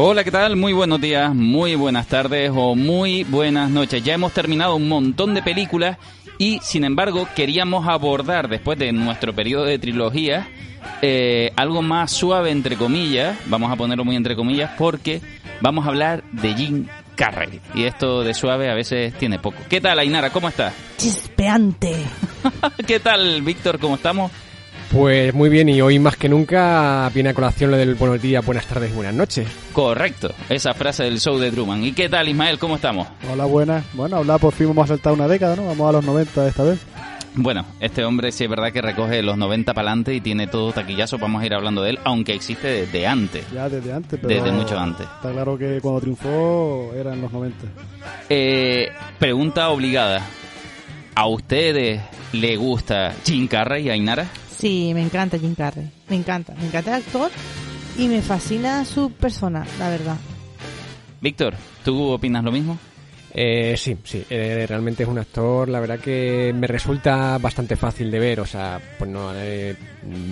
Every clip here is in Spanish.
Hola, ¿qué tal? Muy buenos días, muy buenas tardes o muy buenas noches. Ya hemos terminado un montón de películas y, sin embargo, queríamos abordar, después de nuestro periodo de trilogía, eh, algo más suave, entre comillas, vamos a ponerlo muy entre comillas, porque vamos a hablar de Jim Carrey. Y esto de suave a veces tiene poco. ¿Qué tal, Ainara? ¿Cómo estás? Chispeante. ¿Qué tal, Víctor? ¿Cómo estamos? Pues muy bien, y hoy más que nunca viene a colación lo del buenos días, buenas tardes, buenas noches. Correcto, esa frase del show de Truman. ¿Y qué tal, Ismael? ¿Cómo estamos? Hola, buenas. Bueno, hablar por fin vamos a saltar una década, ¿no? Vamos a los 90 esta vez. Bueno, este hombre sí es verdad que recoge los 90 para adelante y tiene todo taquillazo, vamos a ir hablando de él, aunque existe desde antes. Ya desde antes, pero Desde mucho antes. Está claro que cuando triunfó era en los 90. Eh, pregunta obligada. ¿A ustedes le gusta Jim Carrey, Ainara? Sí, me encanta Jim Carrey. Me encanta. Me encanta el actor y me fascina su persona, la verdad. Víctor, ¿tú opinas lo mismo? Eh, sí, sí, eh, realmente es un actor, la verdad que me resulta bastante fácil de ver, o sea, pues no, eh,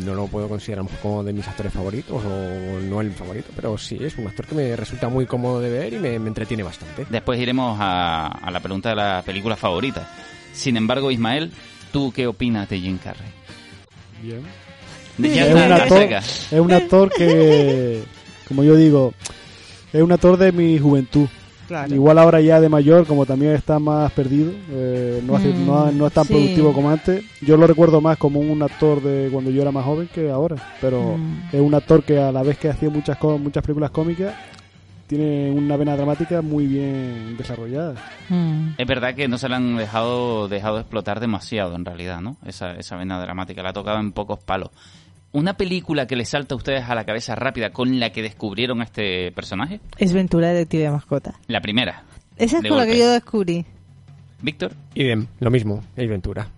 no lo puedo considerar como de mis actores favoritos o no el favorito, pero sí, es un actor que me resulta muy cómodo de ver y me, me entretiene bastante. Después iremos a, a la pregunta de la película favorita. Sin embargo, Ismael, ¿tú qué opinas de Jim Carrey? Bien. Es, está, un actor, es un actor que, como yo digo, es un actor de mi juventud. Claro. Igual ahora ya de mayor, como también está más perdido, eh, no, hace- Mm, no, no es tan sí. productivo como antes. Yo lo recuerdo más como un actor de cuando yo era más joven que ahora, pero Mm. es un actor que a la vez que hacía muchas co- muchas películas cómicas, tiene una vena dramática muy bien desarrollada. Mm. Es verdad que no se la han dejado, dejado explotar demasiado, en realidad, ¿no? Esa, esa vena dramática, la ha tocado en pocos palos. Una película que les salta a ustedes a la cabeza rápida con la que descubrieron a este personaje, Es Ventura Detective de Mascota. la primera. Esa es con la que yo descubrí. Víctor, Idem, lo mismo, Ace Ventura.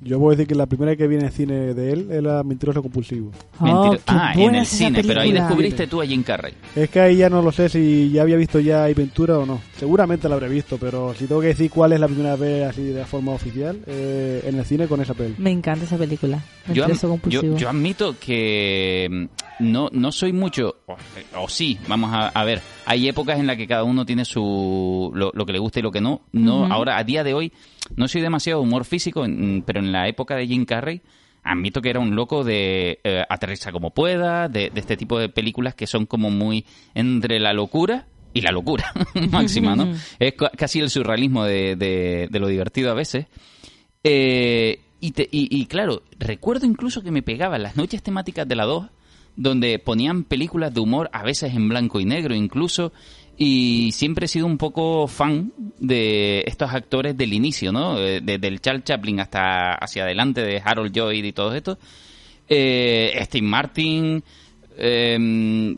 Yo puedo decir que la primera que viene en cine de él era Mentiroso Compulsivo. Oh, qué ah, en el cine, pero ahí descubriste tú a Jim Carrey. Es que ahí ya no lo sé si ya había visto ya Ventura o no. Seguramente la habré visto, pero si tengo que decir cuál es la primera vez así de forma oficial, eh, en el cine con esa peli. Me encanta esa película. Yo, am- Mentiroso yo, compulsivo. yo admito que mm, no, no soy mucho, o, o sí, vamos a, a ver, hay épocas en las que cada uno tiene su lo, lo que le gusta y lo que no. no. Ahora, a día de hoy, no soy demasiado humor físico, pero en la época de Jim Carrey, admito que era un loco de eh, aterriza como pueda, de, de este tipo de películas que son como muy entre la locura y la locura máxima, ¿no? Es ca- casi el surrealismo de, de- de lo divertido a veces. Eh, y, te- y, y claro, recuerdo incluso que me pegaban las noches temáticas de la 2, donde ponían películas de humor, a veces en blanco y negro incluso, y siempre he sido un poco fan de estos actores del inicio, ¿no? Eh, Desde el Charles Chaplin hasta hacia adelante, de Harold Lloyd y todo esto. Eh, Steve Martin, eh,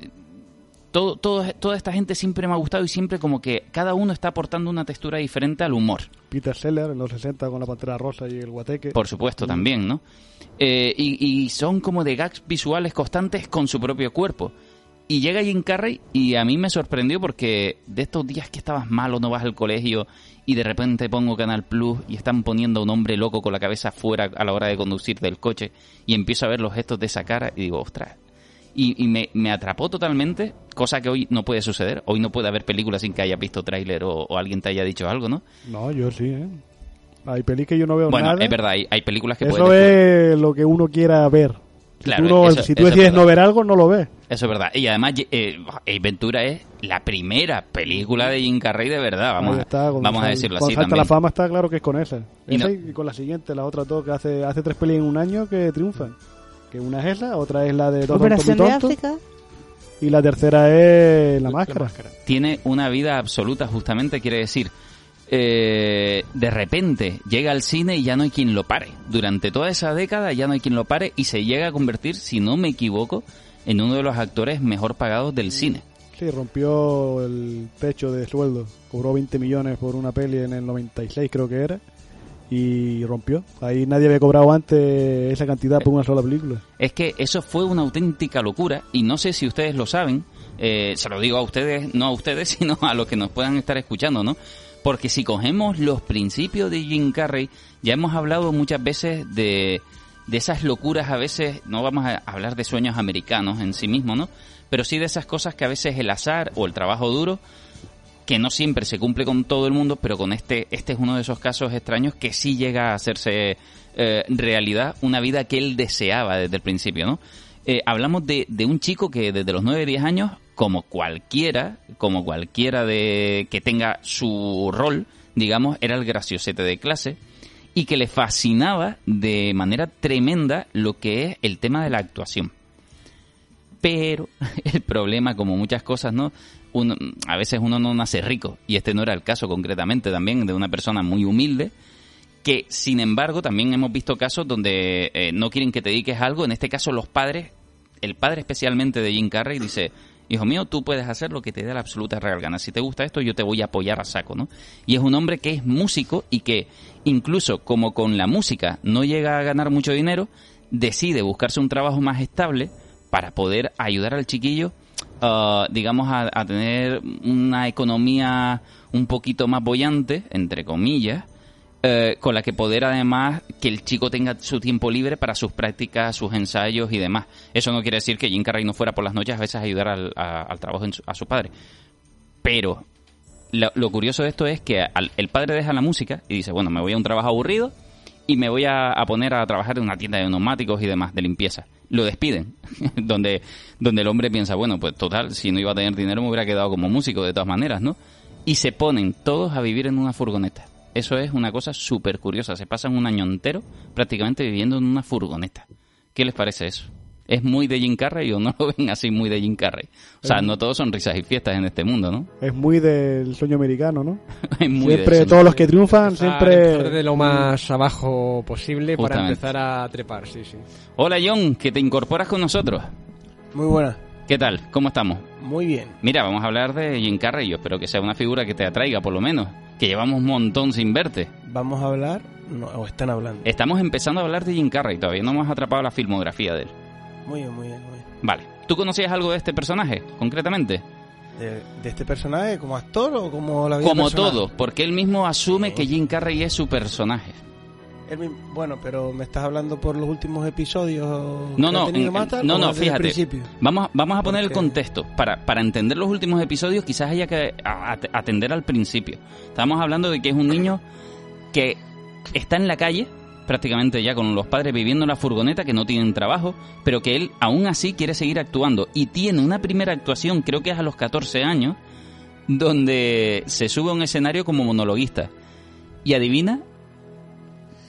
todo, todo- toda esta gente siempre me ha gustado y siempre como que cada uno está aportando una textura diferente al humor. Peter Seller en los 60 con la Pantera Rosa y el Guateque. Por supuesto, también, ¿no? Eh, y, y son como de gags visuales constantes con su propio cuerpo. Y llega Jim Carrey y a mí me sorprendió porque de estos días que estabas malo, no vas al colegio y de repente pongo Canal Plus y están poniendo a un hombre loco con la cabeza fuera a la hora de conducir del coche y empiezo a ver los gestos de esa cara y digo, ostras. Y, y me, me atrapó totalmente, cosa que hoy no puede suceder. Hoy no puede haber películas sin que hayas visto tráiler o, o alguien te haya dicho algo, ¿no? No, yo sí, ¿eh? Hay pelis que yo no veo Bueno, nada. es verdad, hay, hay películas que Eso es lo que uno quiera ver. Si Claro, tú, no- eso- si tú decides no ver algo, no lo ves. Eso es verdad. Y además, eh, Ventura es la primera película de Jim Carrey de verdad. Vamos, está, vamos a decirlo así salta también. la fama está claro que es con esa. Y Esa no- y con la siguiente, las otras dos que hace, hace tres pelis en un año que triunfan. Que una es esa, otra es la de Dos Operación de África. y la tercera es La Máscara. Tiene una vida absoluta, justamente, quiere decir. eh, de repente llega al cine y ya no hay quien lo pare. Durante toda esa década ya no hay quien lo pare y se llega a convertir, si no me equivoco, en uno de los actores mejor pagados del cine. Sí, rompió el techo de sueldo. Cobró 20 millones por una peli en el 96 creo que era. Y rompió. Ahí nadie había cobrado antes esa cantidad por una sola película. Es que eso fue una auténtica locura y no sé si ustedes lo saben, eh, se lo digo a ustedes, no a ustedes, sino a los que nos puedan estar escuchando, ¿no? Porque si cogemos los principios de Jim Carrey, ya hemos hablado muchas veces de, de esas locuras a veces, no vamos a hablar de sueños americanos en sí mismos, ¿no? Pero sí de esas cosas que a veces el azar o el trabajo duro, que no siempre se cumple con todo el mundo, pero con este, este es uno de esos casos extraños que sí llega a hacerse eh, realidad una vida que él deseaba desde el principio, ¿no? Eh, hablamos de, de un chico que desde los 9, 10 años, como cualquiera, como cualquiera de que tenga su rol, digamos, era el graciosete de clase y que le fascinaba de manera tremenda lo que es el tema de la actuación. Pero el problema, como muchas cosas, ¿no? Uno, a veces uno no nace rico, y este no era el caso concretamente también de una persona muy humilde, que sin embargo también hemos visto casos donde eh, no quieren que te dediques algo, en este caso los padres, el padre especialmente de Jim Carrey dice, hijo mío, tú puedes hacer lo que te dé la absoluta real gana, si te gusta esto yo te voy a apoyar a saco, ¿no? Y es un hombre que es músico y que incluso como con la música no llega a ganar mucho dinero, decide buscarse un trabajo más estable para poder ayudar al chiquillo, uh, digamos, a, a tener una economía un poquito más bollante, entre comillas, eh, con la que poder además que el chico tenga su tiempo libre para sus prácticas, sus ensayos y demás. Eso no quiere decir que Jim Carrey no fuera por las noches a veces a ayudar al, trabajo a su padre. Pero lo, lo curioso de esto es que al- el padre deja la música y dice, bueno, me voy a un trabajo aburrido y me voy a, poner a trabajar en una tienda de neumáticos y demás, de limpieza. Lo despiden, donde, donde el hombre piensa, bueno, pues total, si no iba a tener dinero me hubiera quedado como músico de todas maneras, ¿no? Y se ponen todos a vivir en una furgoneta. Eso es una cosa súper curiosa. Se pasan un año entero prácticamente viviendo en una furgoneta. ¿Qué les parece eso? ¿Es muy de Jim Carrey o no lo ven así muy de Jim Carrey? O sea, no todos son risas y fiestas en este mundo, ¿no? Es muy del sueño americano, ¿no? Es muy de siempre ¿no? todos los que triunfan, siempre... de lo más abajo posible para empezar a trepar, sí, sí. Hola John, que te incorporas con nosotros. Muy buena. ¿Qué tal? ¿Cómo estamos? Muy bien. Mira, vamos a hablar de Jim Carrey. Yo espero que sea una figura que te atraiga, por lo menos. Que llevamos un montón sin verte. Vamos a hablar, no, o están hablando. Estamos empezando a hablar de Jim Carrey. Todavía no hemos atrapado la filmografía de él. Muy bien, muy bien, muy bien. Vale. ¿Tú conocías algo de este personaje, concretamente? De, de este personaje como actor o como la vida Como todo, porque él mismo asume Sí. que Jim Carrey es su personaje. Él bueno, pero me estás hablando por los últimos episodios. No, no, no, no, fíjate. principio? Vamos, vamos a poner el contexto. Para, para entender los últimos episodios, quizás haya que atender al principio. Estamos hablando de que es un niño que está en la calle, prácticamente ya con los padres viviendo en la furgoneta, que no tienen trabajo, pero que él aún así quiere seguir actuando. Y tiene una primera actuación, creo que es a los 14 años, donde se sube a un escenario como monologuista. Y adivina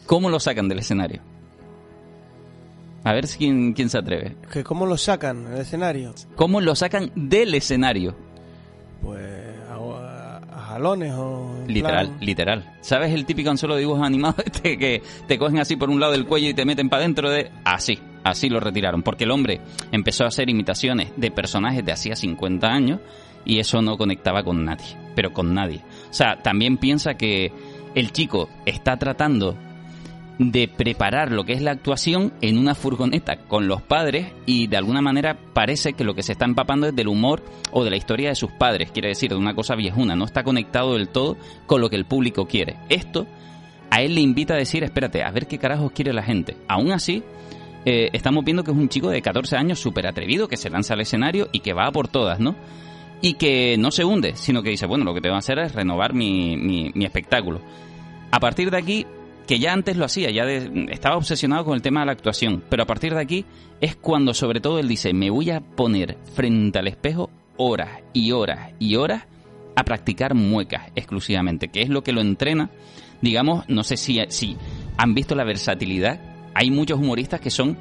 cómo lo sacan del escenario. A ver si quién, quién se atreve. Que ¿Cómo lo sacan el escenario? ¿Cómo lo sacan del escenario? Pues jalones o... Literal, plan- literal. ¿Sabes el típico anzuelo de dibujos animados este que te cogen así por un lado del cuello y te meten para adentro de... Así, así lo retiraron. Porque el hombre empezó a hacer imitaciones de personajes de hacía 50 años y eso no conectaba con nadie. Pero con nadie. O sea, también piensa que el chico está tratando de preparar lo que es la actuación en una furgoneta con los padres y de alguna manera parece que lo que se está empapando es del humor o de la historia de sus padres, quiere decir, de una cosa viejuna, no está conectado del todo con lo que el público quiere. Esto a él le invita a decir, espérate, a ver qué carajos quiere la gente. Aún así, eh, estamos viendo que es un chico de 14 años súper atrevido, que se lanza al escenario y que va por todas, ¿no? Y que no se hunde, sino que dice, bueno, lo que tengo que hacer es renovar mi, mi, mi espectáculo. A partir de aquí, que ya antes lo hacía, ya estaba obsesionado con el tema de la actuación, pero a partir de aquí es cuando sobre todo él dice, me voy a poner frente al espejo horas y horas y horas a practicar muecas exclusivamente, que es lo que lo entrena, digamos, no sé si, si han visto la versatilidad, hay muchos humoristas que son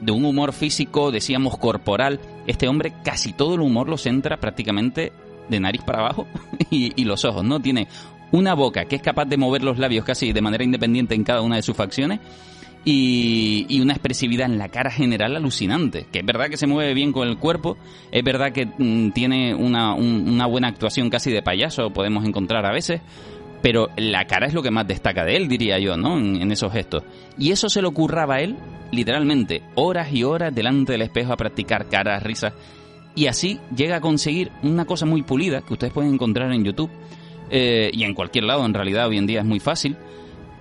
de un humor físico, decíamos corporal, este hombre casi todo el humor lo centra prácticamente de nariz para abajo y, y los ojos, ¿no? Tiene una boca que es capaz de mover los labios casi de manera independiente en cada una de sus facciones y, y una expresividad en la cara general alucinante. Que es verdad que se mueve bien con el cuerpo, es verdad que mm, tiene una, un- una buena actuación casi de payaso, podemos encontrar a veces, pero la cara es lo que más destaca de él, diría yo, ¿no? En, en esos gestos. Y eso se le ocurraba a él, literalmente, horas y horas delante del espejo a practicar caras, risas. Y así llega a conseguir una cosa muy pulida que ustedes pueden encontrar en YouTube eh, y en cualquier lado, en realidad hoy en día es muy fácil.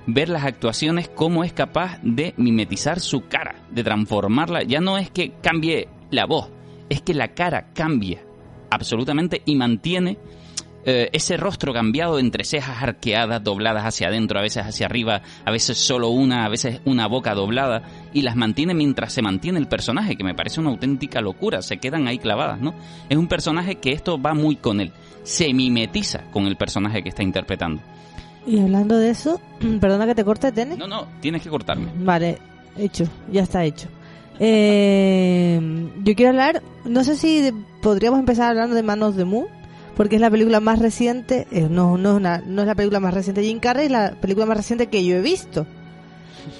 ver las actuaciones, cómo es capaz de mimetizar su cara, de transformarla. Ya no es que cambie la voz, es que la cara cambia absolutamente y mantiene eh, ese rostro cambiado entre cejas arqueadas, dobladas hacia adentro, a veces hacia arriba, a veces solo una, a veces una boca doblada, y las mantiene mientras se mantiene el personaje, que me parece una auténtica locura, se quedan ahí clavadas, ¿no? Es un personaje que esto va muy con él, se mimetiza con el personaje que está interpretando. Y hablando de eso, perdona que te corte, Tene. No, no, tienes que cortarme. Vale, hecho, ya está hecho. Eh, yo quiero hablar, no sé si de- podríamos empezar hablando de Manos de Moon, porque es la película más reciente, eh, no, no, es una- no es la película más reciente de Jim Carrey, es la película más reciente que yo he visto.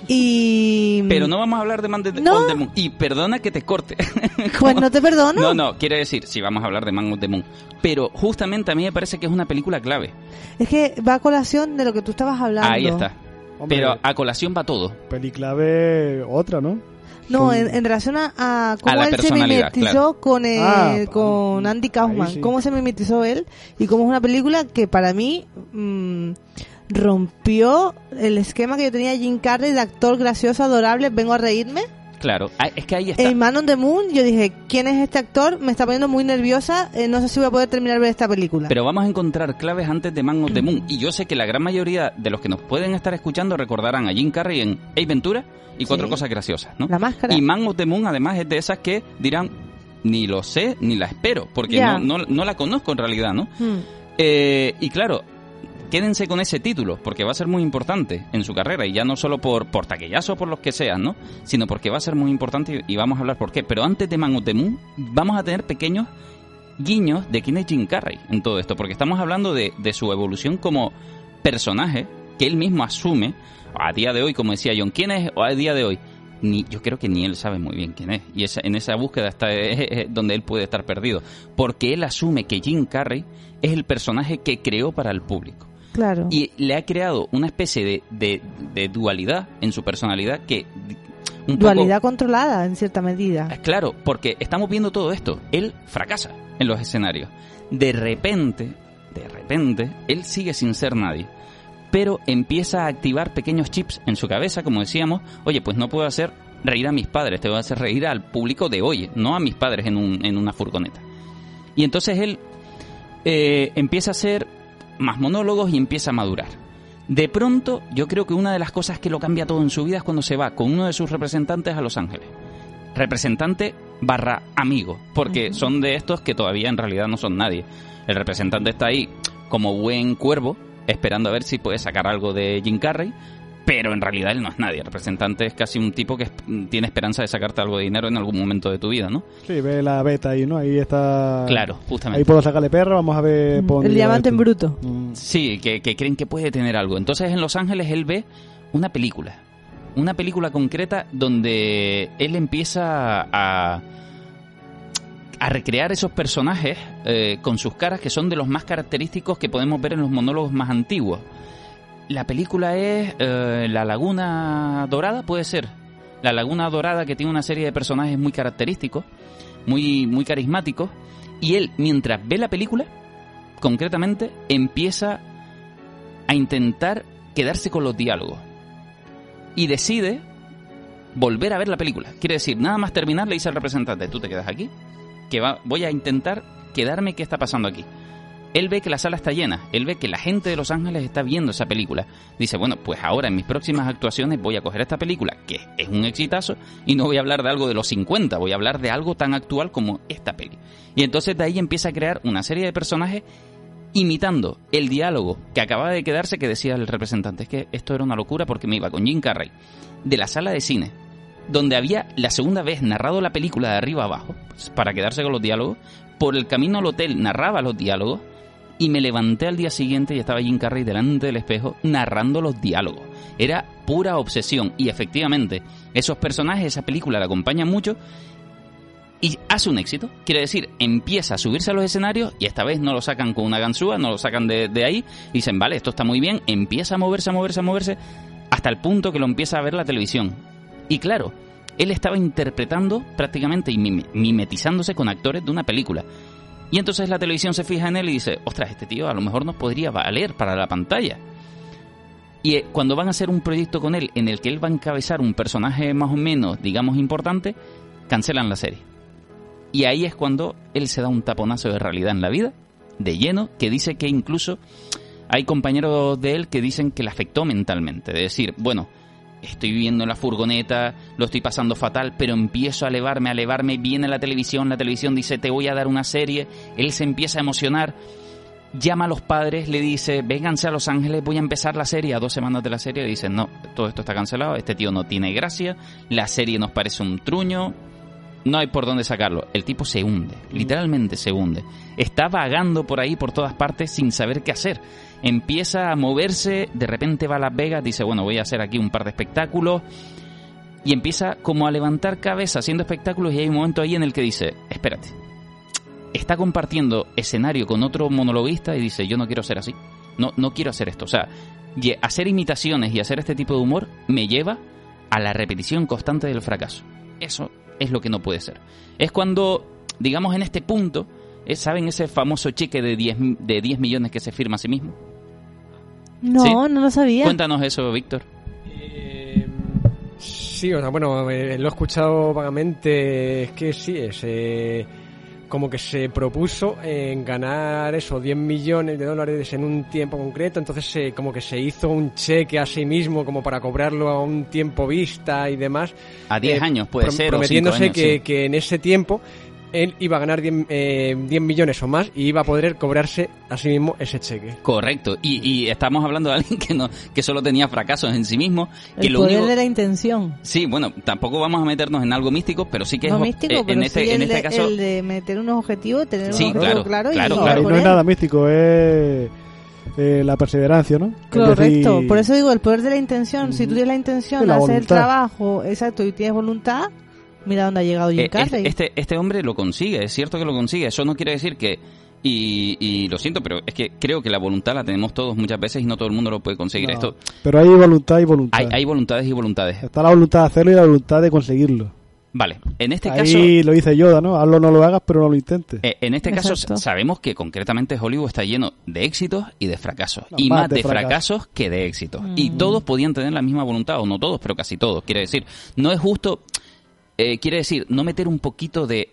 Y... Pero no vamos a hablar de Man de- No. on the Moon. Y perdona que te corte. Pues no te perdono. No, no, quiere decir, sí, vamos a hablar de Man of the Moon. Pero justamente a mí me parece que es una película clave. Es que va a colación de lo que tú estabas hablando. Ahí está. Hombre, Pero a colación va todo. Peliclave otra, ¿no? No, en, en relación a, a cómo él se mimetizó claro. con, eh, Ah, con Andy Kaufman. sí. Cómo se mimetizó él y cómo es una película que para mí mm, rompió el esquema que yo tenía de Jim Carrey de actor gracioso, adorable, vengo a reírme. Claro, ah, es que ahí está. En Man on the Moon yo dije, ¿quién es este actor? Me está poniendo muy nerviosa, eh, no sé si voy a poder terminar de ver esta película. Pero vamos a encontrar claves antes de Man of the Moon. Y yo sé que la gran mayoría de los que nos pueden estar escuchando recordarán a Jim Carrey en Ace Ventura y Cuatro Sí. Cosas Graciosas, ¿no? La máscara. Y Man of the Moon además es de esas que dirán, ni lo sé, ni la espero, porque no, no la conozco en realidad, ¿no? Hmm. Eh, y claro, quédense con ese título, porque va a ser muy importante en su carrera, y ya no solo por, por taquillazo o por los que sean, ¿no? Sino porque va a ser muy importante y, vamos a hablar por qué. Pero antes de Man vamos a tener pequeños guiños de quién es Jim Carrey en todo esto, porque estamos hablando de, de su evolución como personaje que él mismo asume a día de hoy, como decía John, ¿quién es a día de hoy? Ni, yo creo que ni él sabe muy bien quién es. Y esa, en esa búsqueda está es- es donde él puede estar perdido. Porque él asume que Jim Carrey es el personaje que creó para el público. Claro. Y le ha creado una especie de, de- de dualidad en su personalidad que... Un poco- Dualidad controlada en cierta medida. Ah, Claro, porque estamos viendo todo esto. Él fracasa en los escenarios. De repente, de repente, él sigue sin ser nadie. Pero empieza a activar pequeños chips en su cabeza, como decíamos. Oye, pues no puedo hacer reír a mis padres, te voy a hacer reír al público de hoy, no a mis padres en, un- en una furgoneta. Y entonces él eh, empieza a hacer más monólogos y empieza a madurar. De pronto, yo creo que una de las cosas que lo cambia todo en su vida es cuando se va con uno de sus representantes a Los Ángeles. Representante barra amigo, porque son de estos que todavía en realidad no son nadie. El representante está ahí como buen cuervo, esperando a ver si puede sacar algo de Jim Carrey, pero en realidad él no es nadie. El representante es casi un tipo que es- tiene esperanza de sacarte algo de dinero en algún momento de tu vida, ¿no? Sí, ve la beta ahí, ¿no? Ahí está. Claro, Ahí justamente. puedo sacarle perro, vamos a ver. dónde El diamante en bruto. Mm. Sí, que, que creen que puede tener algo. Entonces en Los Ángeles él ve una película. Una película concreta donde él empieza a, a recrear esos personajes eh, con sus caras que son de los más característicos que podemos ver en los monólogos más antiguos. La película es eh, La Laguna Dorada, puede ser. La Laguna Dorada que tiene una serie de personajes muy característicos, muy, muy carismáticos. Y él, mientras ve la película, concretamente, empieza a intentar quedarse con los diálogos. Y decide volver a ver la película. Quiere decir, nada más terminar, le dice al representante, tú te quedas aquí, que va, voy a intentar quedarme qué está pasando aquí. Él ve que la sala está llena, él ve que la gente de Los Ángeles está viendo esa película. Dice, bueno, pues ahora en mis próximas actuaciones voy a coger esta película, que es un exitazo, y no voy a hablar de algo de los 50, voy a hablar de algo tan actual como esta peli. Y entonces de ahí empieza a crear una serie de personajes imitando el diálogo que acababa de quedarse que decía el representante. Es que esto era una locura porque me iba con Jim Carrey de la sala de cine, donde había la segunda vez narrado la película de arriba abajo, para quedarse con los diálogos. Por el camino al hotel narraba los diálogos y me levanté al día siguiente y estaba Jim Carrey delante del espejo narrando los diálogos. Era pura obsesión y efectivamente esos personajes, esa película la acompañan mucho y hace un éxito. Quiere decir, empieza a subirse a los escenarios y esta vez no lo sacan con una ganzúa, no lo sacan de, de ahí y dicen, vale, esto está muy bien, empieza a moverse, a moverse, a moverse hasta el punto que lo empieza a ver la televisión. Y claro, él estaba interpretando prácticamente y mime- mimetizándose con actores de una película. Y entonces la televisión se fija en él y dice, ostras, este tío a lo mejor nos podría valer para la pantalla. Y eh, cuando van a hacer un proyecto con él en el que él va a encabezar un personaje más o menos, digamos, importante, cancelan la serie. Y ahí es cuando él se da un taponazo de realidad en la vida, de lleno, que dice que incluso hay compañeros de él que dicen que le afectó mentalmente. De decir, bueno, estoy viviendo en la furgoneta, lo estoy pasando fatal, pero empiezo a elevarme, a elevarme, viene la televisión, la televisión dice, te voy a dar una serie, él se empieza a emocionar, llama a los padres, le dice, vénganse a Los Ángeles, voy a empezar la serie, a dos semanas de la serie, dicen, no, todo esto está cancelado, este tío no tiene gracia, la serie nos parece un truño, no hay por dónde sacarlo. El tipo se hunde, literalmente se hunde. Está vagando por ahí, por todas partes, sin saber qué hacer. Empieza a moverse, de repente va a Las Vegas, dice, bueno, voy a hacer aquí un par de espectáculos. Y empieza como a levantar cabeza haciendo espectáculos y hay un momento ahí en el que dice, espérate, está compartiendo escenario con otro monologuista y dice, yo no quiero ser así, no, no quiero hacer esto. O sea, hacer imitaciones y hacer este tipo de humor me lleva a la repetición constante del fracaso. Eso es lo que no puede ser. Es cuando, digamos, en este punto, eh, ¿saben ese famoso cheque de 10, de 10 millones que se firma a sí mismo? No, ¿Sí? no lo sabía. Cuéntanos eso, Víctor. Eh, sí, o sea, bueno, eh, lo he escuchado vagamente. Es que sí, es. eh, como que se propuso en ganar eso, 10 millones de dólares en un tiempo concreto, entonces eh, como que se hizo un cheque a sí mismo como para cobrarlo a un tiempo vista y demás. A 10 Eh, años puede ser, Prometiéndose años, que, sí. que en ese tiempo él iba a ganar 10, eh, 10 millones o más y iba a poder cobrarse a sí mismo ese cheque. Correcto. Y, y estamos hablando de alguien que no que solo tenía fracasos en sí mismo. Que el lo poder único... de la intención. Sí, bueno, tampoco vamos a meternos en algo místico, pero sí que No es místico, eh, pero en este, sí en el, este de, caso el de meter unos objetivos, tener Sí, unos claro, claros claro, y claro. No es nada místico, es eh, la perseverancia, ¿no? Correcto, decir, por eso digo el poder de la intención. Si tú tienes la intención de la hacer el voluntad. trabajo, exacto, y tienes voluntad, mira dónde ha llegado Jim Eh, Carrey. este, este hombre lo consigue, es cierto que lo consigue. Eso no quiere decir que. Y, y lo siento, pero es que creo que la voluntad la tenemos todos muchas veces y no todo el mundo lo puede conseguir. no, Esto Pero hay voluntad y voluntad. hay, hay voluntades y voluntades. Está la voluntad de hacerlo y la voluntad de conseguirlo. Vale, en este Ahí caso. lo dice Yoda, ¿no? Hazlo no lo hagas, pero no lo intentes. eh, en este caso sabemos que concretamente Hollywood está lleno de éxitos y de fracasos. No, y más más de de fracasos. fracasos que de éxitos. Y todos podían tener la misma voluntad, o no todos, pero casi todos. Quiere decir, no es justo, eh, quiere decir, no meter un poquito de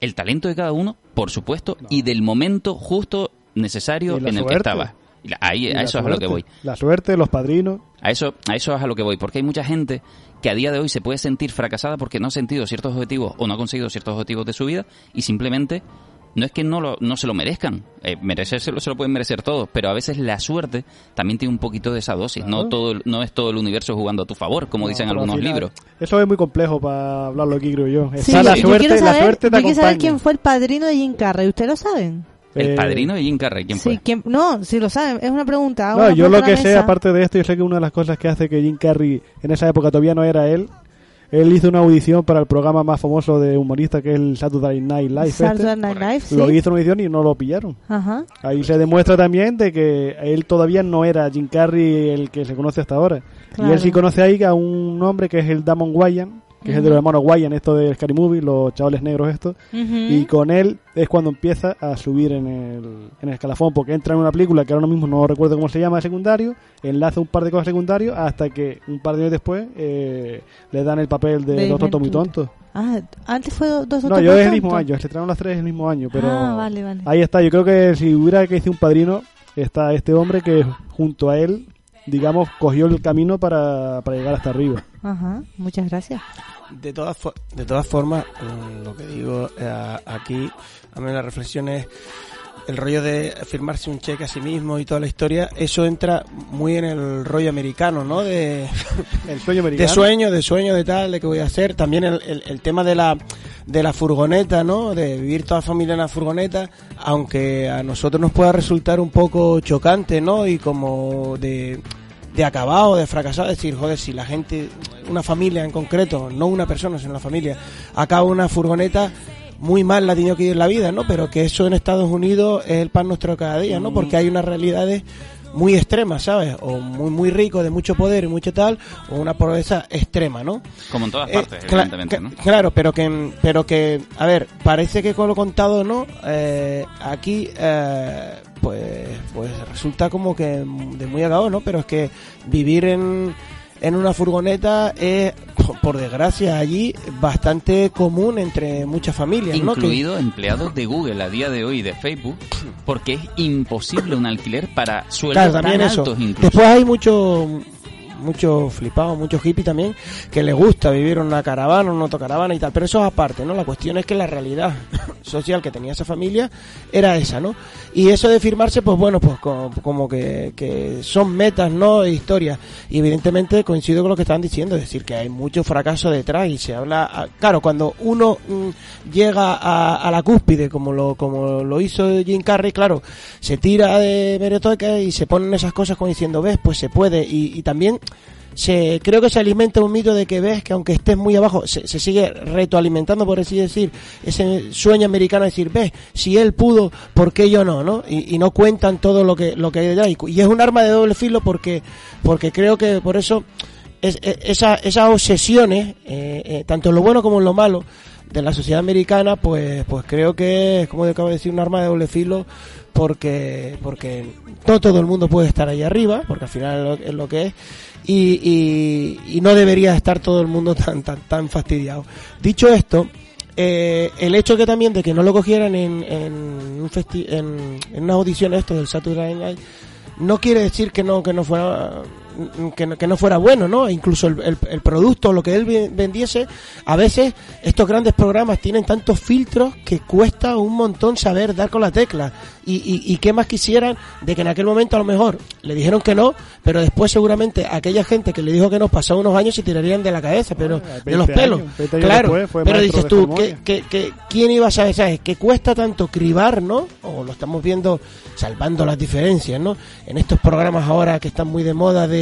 el talento de cada uno, por supuesto, y del momento justo necesario en el que estaba. La- Ahí, a eso es a lo que voy. La suerte, los padrinos. A eso, a eso es a lo que voy, porque hay mucha gente que a día de hoy se puede sentir fracasada porque no ha sentido ciertos objetivos o no ha conseguido ciertos objetivos de su vida y simplemente no es que no, lo, no se lo merezcan, eh, merecérselo se lo pueden merecer todos, pero a veces la suerte también tiene un poquito de esa dosis, no todo el- no es todo el universo jugando a tu favor, como dicen No, algunos final, libros. Eso es muy complejo para hablarlo aquí, creo yo. Sí, Está la yo, suerte, quiero la saber, suerte te yo quiero saber quién fue el padrino de Jim Carrey. ¿Ustedes lo saben? El Eh, padrino de Jim Carrey, ¿quién sí, fue? ¿quién- no, si lo saben, es una pregunta. hago No, una yo pregunta lo que sé, aparte de esto, yo sé que una de las cosas que hace que Jim Carrey en esa época todavía no era él. Él hizo una audición para el programa más famoso de humorista que es el Saturday Night Live. este. Saturday Night Live, sí. Lo hizo una audición y no lo pillaron. Ajá. Ahí se demuestra también de que él todavía no era Jim Carrey el que se conoce hasta ahora. Y él sí conoce ahí a un hombre que es el Damon Wayans, que es el de los hermanos Wayans, esto de Scary Movie, los chavales negros estos. Ujú. Y con él es cuando empieza a subir en el, en el escalafón, porque entra en una película que ahora mismo no recuerdo cómo se llama de secundario, enlaza un par de cosas secundarios hasta que un par de años después eh, le dan el papel de De Dos tontos muy tontos. Ah, antes fue dos dos No, yo es el tontos. mismo año, se traen las tres el mismo año, pero Ah, vale, vale. ahí está. Yo creo que si hubiera que decir un padrino, está este hombre que junto a él, digamos, cogió el camino para, para llegar hasta arriba. Ajá, muchas gracias. De todas, de todas formas, mm, lo que digo eh, aquí, a mí la reflexión es el rollo de firmarse un cheque a sí mismo y toda la historia, eso entra muy en el rollo americano, ¿no? De, El sueño de americano. sueño, de sueño, de tal, de qué voy a hacer. También el, el, el tema de la, de la furgoneta, ¿no? De vivir toda la familia en la furgoneta, aunque a nosotros nos pueda resultar un poco chocante, ¿no? Y como de, de acabado, de fracasado, decir, joder, si la gente, una familia en concreto, no una persona, sino una familia, acaba una furgoneta, muy mal la ha tenido que ir en la vida, ¿no? Pero que eso en Estados Unidos es el pan nuestro cada día, ¿no? Porque hay unas realidades muy extremas, ¿sabes? O muy muy rico, de mucho poder y mucho tal, o una pobreza extrema, ¿no? Como en todas Eh, partes, cla- evidentemente, ¿no? Claro, pero que, pero que, a ver, parece que con lo contado, ¿no? Eh, aquí, eh, pues, pues resulta como que de muy agado, ¿no? Pero es que vivir en, en una furgoneta es, por desgracia, allí bastante común entre muchas familias, ¿no? Que- Incluido empleados de Google a día de hoy y de Facebook, porque es imposible un alquiler para sueldos Claro, tan eso. altos incluso. Después hay mucho mucho flipado, mucho hippie también, que le gusta vivir en una caravana, una autocaravana y tal, pero eso es aparte, ¿no? La cuestión es que la realidad social que tenía esa familia era esa, ¿no? Y eso de firmarse, pues bueno, pues como, como que, que son metas, ¿no? E historias. Y evidentemente coincido con lo que estaban diciendo, es decir, que hay mucho fracaso detrás y se habla, ah, claro, cuando uno mm, llega a, a la cúspide, como lo, como lo hizo Jim Carrey, claro, se tira de meroteca y se ponen esas cosas como diciendo, ves, pues se puede. Y también se creo que se alimenta un mito de que ves que aunque estés muy abajo se, se sigue retroalimentando por así decir ese sueño americano de decir ves si él pudo por qué yo no no y, no cuentan todo lo que lo que hay y, es un arma de doble filo porque porque creo que por eso es, es- esa, esas obsesiones eh, eh, tanto en lo bueno como en lo malo de la sociedad americana pues pues creo que es como acabo de decir un arma de doble filo porque porque no todo el mundo puede estar ahí arriba porque al final es lo, es lo que es y, y, y no debería estar todo el mundo tan tan tan fastidiado. Dicho esto eh, el hecho que también de que no lo cogieran en en, un festi- en, en unas audiciones esto del Saturday Night no quiere decir que no que no fuera que no, que no fuera bueno, ¿no? Incluso el, el, el producto, lo que él ve- vendiese, a veces estos grandes programas tienen tantos filtros que cuesta un montón saber dar con la tecla. Y, y, y qué más quisieran de que en aquel momento a lo mejor le dijeron que no, pero después seguramente aquella gente que le dijo que no pasó unos años se tirarían de la cabeza, pero Ah, de los 20 pelos. años, 20 años claro, después pero dices tú, que, que, ¿quién iba a saber? ¿Sabes? Que cuesta tanto cribar, ¿no? O lo estamos viendo salvando las diferencias, ¿no? En estos programas ahora que están muy de moda de,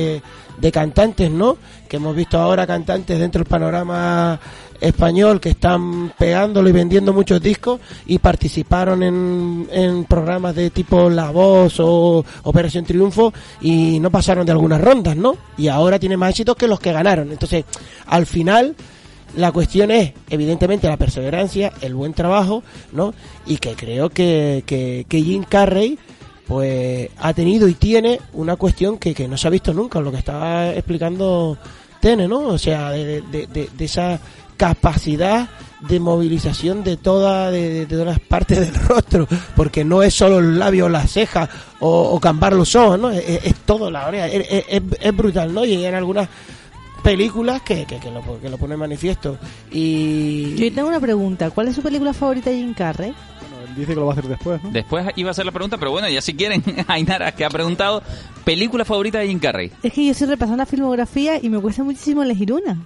de cantantes, ¿no? Que hemos visto ahora cantantes dentro del panorama español que están pegándolo y vendiendo muchos discos y participaron en, en programas de tipo La Voz o Operación Triunfo y no pasaron de algunas rondas, ¿no? Y ahora tienen más éxitos que los que ganaron. Entonces, al final, la cuestión es, evidentemente, la perseverancia, el buen trabajo, ¿no? Y que creo que, que, que Jim Carrey, pues, ha tenido y tiene una cuestión que, que no se ha visto nunca, lo que estaba explicando Tene, ¿no? O sea, de, de, esa capacidad de movilización de toda de, de todas las partes del rostro porque no es solo el labio las cejas o, o cambar los ojos no es, todo la oreja es, es- es- brutal no y en algunas películas que, que, que lo, que lo pone manifiesto y Yo tengo una pregunta. ¿Cuál es su película favorita de Jim Carrey? Dice que lo va a hacer después, ¿no? Después iba a hacer la pregunta, pero bueno, ya si quieren, Ainara, que ha preguntado, película favorita de Jim Carrey. Es que yo estoy repasando la filmografía y me cuesta muchísimo elegir una.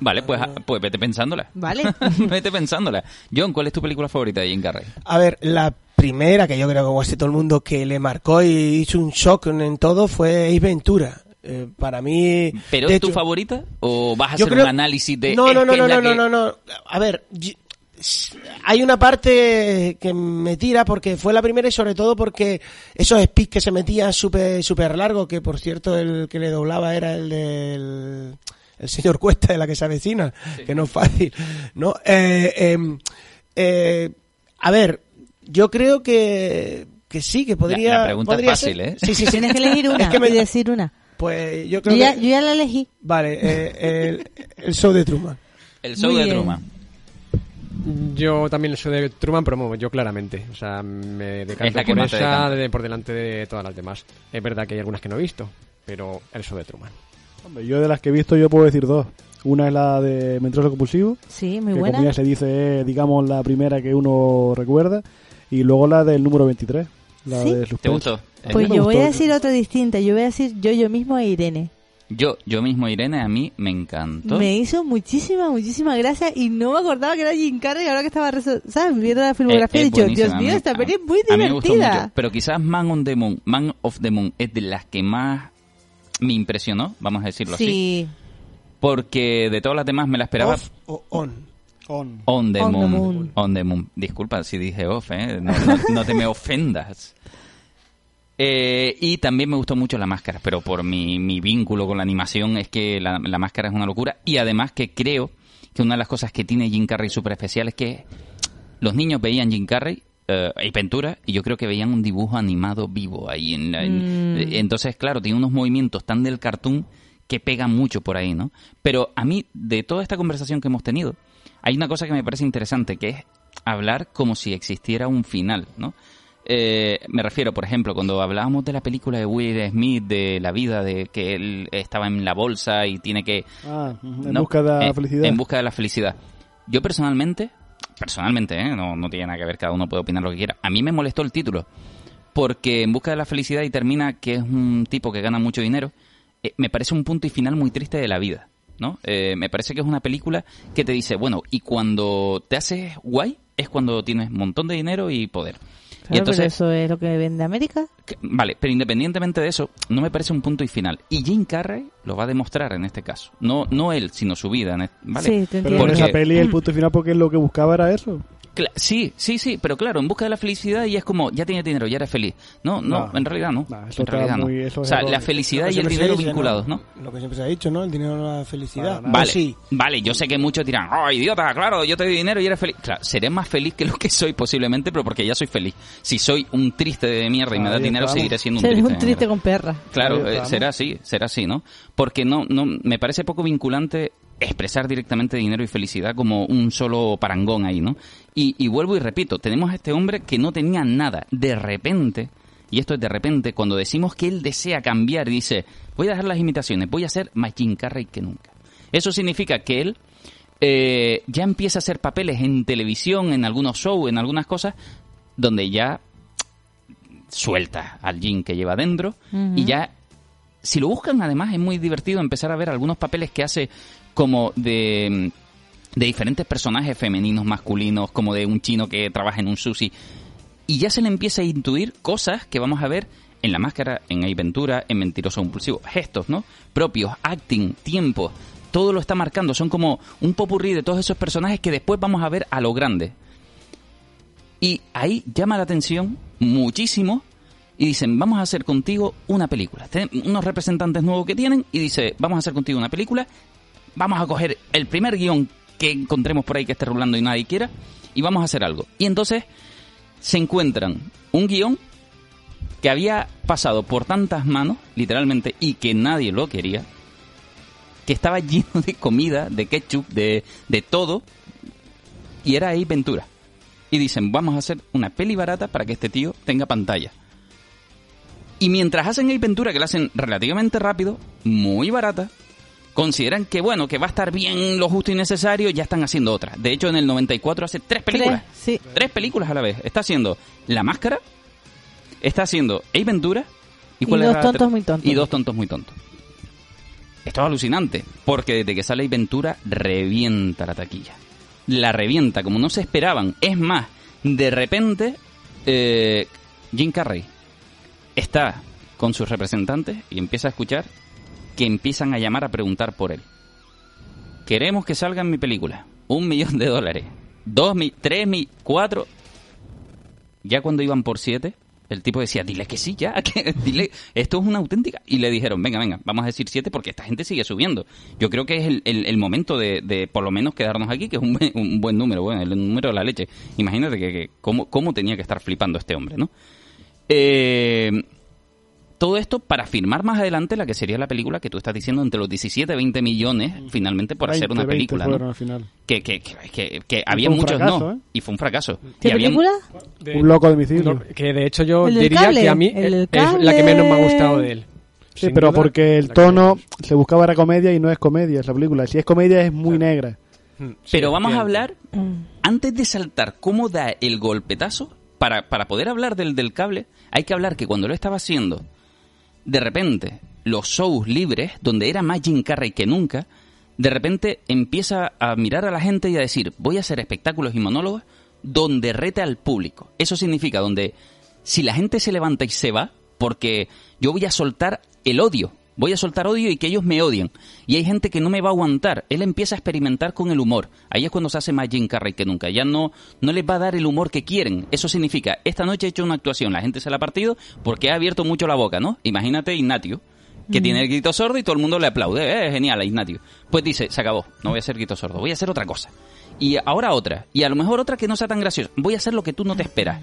Vale, pues, pues vete pensándola. Vale. vete pensándola. John, ¿cuál es tu película favorita de Jim Carrey? A ver, la primera que yo creo que hace todo el mundo que le marcó y hizo un shock en, todo fue Ace Ventura. Eh, para mí. ¿Pero es tu hecho, favorita? ¿O vas a hacer creo- un análisis de.? No, no, no, no, no, no, no, no. A ver, yo- hay una parte que me tira porque fue la primera y sobre todo porque esos speaks que se metían súper súper largos, que por cierto el que le doblaba era el del el señor Cuesta de la que se avecina, que no es fácil, ¿no? Eh, eh, eh, a ver, yo creo que que sí, que podría La- la pregunta es fácil, ser. ¿eh? Sí, sí, sí. Tienes que elegir una Es que me- y decir una. Pues yo Yo creo ya, que yo ya la elegí. vale, eh, el, el show de Truman. El show Muy de bien. Truman. Yo también soy de Truman, pero bueno, yo claramente. O sea, me decanto por esa de- por delante de todas las demás. Es verdad que hay algunas que no he visto, pero el show de Truman. Hombre, yo de las que he visto yo puedo decir dos. Una es la de Mentiroso Compulsivo, Sí, muy que buena. como ya se dice, es, digamos, la primera que uno recuerda. Y luego la del número 23, la ¿Sí? de ¿Te gustó? Pues yo voy a decir otra distinta. Yo voy a decir yo, yo mismo e Irene. Yo, yo mismo, Irene, a mí me encantó. Me hizo muchísima, muchísima gracia y no me acordaba que era Jim Carrey ahora que estaba, ¿sabes? Viendo la filmografía Eh, he es dicho, Dios mío, mí- esta peli es muy a mí me gustó divertida. mucho, pero quizás Man on the Moon, Man of the Moon es de las que más me impresionó, vamos a decirlo así, Sí, porque de todas las demás me la esperaba Off o on. On. on the, On the moon, moon. On the Moon. Disculpa si dije off, ¿eh? no, no- no te me ofendas. Eh, y también me gustó mucho la máscara, pero por mi, mi vínculo con la animación es que la, la máscara es una locura. Y además que creo que una de las cosas que tiene Jim Carrey súper especial es que los niños veían Jim Carrey eh, Ace Ventura y yo creo que veían un dibujo animado vivo ahí. En la- en- Mm. eh, entonces, claro, tiene unos movimientos tan del cartoon que pegan mucho por ahí, ¿no? Pero a mí, de toda esta conversación que hemos tenido, hay una cosa que me parece interesante, que es hablar como si existiera un final, ¿no? Eh, me refiero, por ejemplo, cuando hablábamos de la película de Will Smith, de la vida, de que él estaba en la bolsa y tiene que Ah, en no, busca de la eh, felicidad. En busca de la felicidad. Yo personalmente, personalmente, ¿eh? no, no tiene nada que ver, cada uno puede opinar lo que quiera. A mí me molestó el título, porque en busca de la felicidad y termina que es un tipo que gana mucho dinero, eh, me parece un punto y final muy triste de la vida. ¿no? Eh, me parece que es una película que te dice, bueno, y cuando te haces guay es cuando tienes un montón de dinero y poder. Claro, y entonces, pero eso es lo que vende América. que- Vale, pero independientemente de eso, no me parece un punto y final. Y Jim Carrey lo va a demostrar en este caso. No, no él, sino su vida. en este- ¿vale? Sí, te Pero entiendo. en esa peli el punto final porque lo que buscaba era eso. Cla- sí, sí, sí, pero claro, en busca de la felicidad y es como, ya tienes dinero, ya eres feliz. No, no, No. en realidad no. En realidad muy- no. eso O es sea, la felicidad y el dinero dice, vinculados, ¿no? Lo que siempre se ha dicho, ¿no? El dinero no la felicidad. Para nada. Vale, sí. vale, yo sé que muchos dirán, oh, idiota, claro, yo te doy dinero y eres feliz. Claro, seré más feliz que lo que soy posiblemente, pero porque ya soy feliz. Si soy un triste de mierda y me das dinero, estamos. seguiré siendo un triste. un triste con perra. Claro, eh, será así, será así, ¿no? Porque no, no, me parece poco vinculante expresar directamente dinero y felicidad como un solo parangón ahí, ¿no? Y, y vuelvo y repito, tenemos a este hombre que no tenía nada, de repente, y esto es de repente, cuando decimos que él desea cambiar, dice, voy a dejar las imitaciones, voy a ser más Jim Carrey que nunca. Eso significa que él eh, ya empieza a hacer papeles en televisión, en algunos shows, en algunas cosas, donde ya suelta al Jim que lleva dentro y ya si lo buscan además es muy divertido empezar a ver algunos papeles que hace como de de diferentes personajes femeninos, masculinos, como de un chino que trabaja en un sushi y ya se le empieza a intuir cosas que vamos a ver en la máscara, en Ace Ventura, en Mentiroso Compulsivo, gestos, ¿no? Propios, acting, tiempo, todo lo está marcando, son como un popurrí de todos esos personajes que después vamos a ver a lo grande. Y ahí llama la atención muchísimo y dicen, vamos a hacer contigo una película. Tienen unos representantes nuevos que tienen y dice, vamos a hacer contigo una película, vamos a coger el primer guion que encontremos por ahí que esté rulando y nadie quiera y vamos a hacer algo. Y entonces se encuentran un guion que había pasado por tantas manos, literalmente, y que nadie lo quería, que estaba lleno de comida, de ketchup, de, de todo, y era ahí Ventura. Y dicen, vamos a hacer una peli barata para que este tío tenga pantalla. Y mientras hacen Ace Ventura, que la hacen relativamente rápido, muy barata, consideran que, bueno, que va a estar bien lo justo y necesario, ya están haciendo otra. De hecho, en el 94 hace tres películas. Tres, sí. Tres películas a la vez. Está haciendo La Máscara, está haciendo Ace Ventura Y cuál Dos tontos muy tontos. Y dos tontos muy tontos. Esto es alucinante, porque desde que sale Ace Ventura revienta la taquilla. La revienta como no se esperaban. Es más, de repente, eh, Jim Carrey está con sus representantes y empieza a escuchar que empiezan a llamar a preguntar por él. Queremos que salga en mi película. Un millón de dólares. Dos mil, tres mil, cuatro. Ya cuando iban por siete, el tipo decía, dile que sí, ya, que, dile, esto es una auténtica. Y le dijeron, venga, venga, vamos a decir siete porque esta gente sigue subiendo. Yo creo que es el, momento de, por lo menos quedarnos aquí, que es un, buen- número, bueno, el número de la leche. Imagínate que, que cómo, cómo tenía que estar flipando este hombre, ¿no? Eh, todo esto para firmar más adelante la que sería la película que tú estás diciendo entre los 17 y 20 millones finalmente por hacer 20, una 20 película, ¿no? fueron al final. que, que, que, que- que había muchos fracaso, no ¿eh? y fue un fracaso ¿Qué y había- película? De- Un loco domicilio. no, que de hecho yo diría cable, que a mí es la que menos me ha gustado de él. Sí, Sin pero duda, porque el la tono se buscaba era comedia y no es comedia esa película. Si es comedia es muy negra. Mm, sí, pero vamos a hablar Mm. antes de saltar cómo da el golpetazo para, para poder hablar del, del cable hay que hablar que cuando lo estaba haciendo de repente los shows libres donde era más Jim Carrey que nunca de repente empieza a mirar a la gente y a decir voy a hacer espectáculos y monólogos donde rete al público eso significa donde si la gente se levanta y se va porque yo voy a soltar el odio voy a soltar odio y que ellos me odien. Y hay gente que no me va a aguantar. Él empieza a experimentar con el humor. Ahí es cuando se hace más Jim Carrey que nunca. Ya no, no les va a dar el humor que quieren. Eso significa, esta noche he hecho una actuación, la gente se la ha partido porque ha abierto mucho la boca, ¿no? Imagínate Ignatio, que tiene el grito sordo y todo el mundo le aplaude. Eh, genial, a Ignatio. Pues dice, se acabó, no voy a hacer grito sordo, voy a hacer otra cosa. Y ahora otra. Y a lo mejor otra que no sea tan graciosa. Voy a hacer lo que tú no te esperas.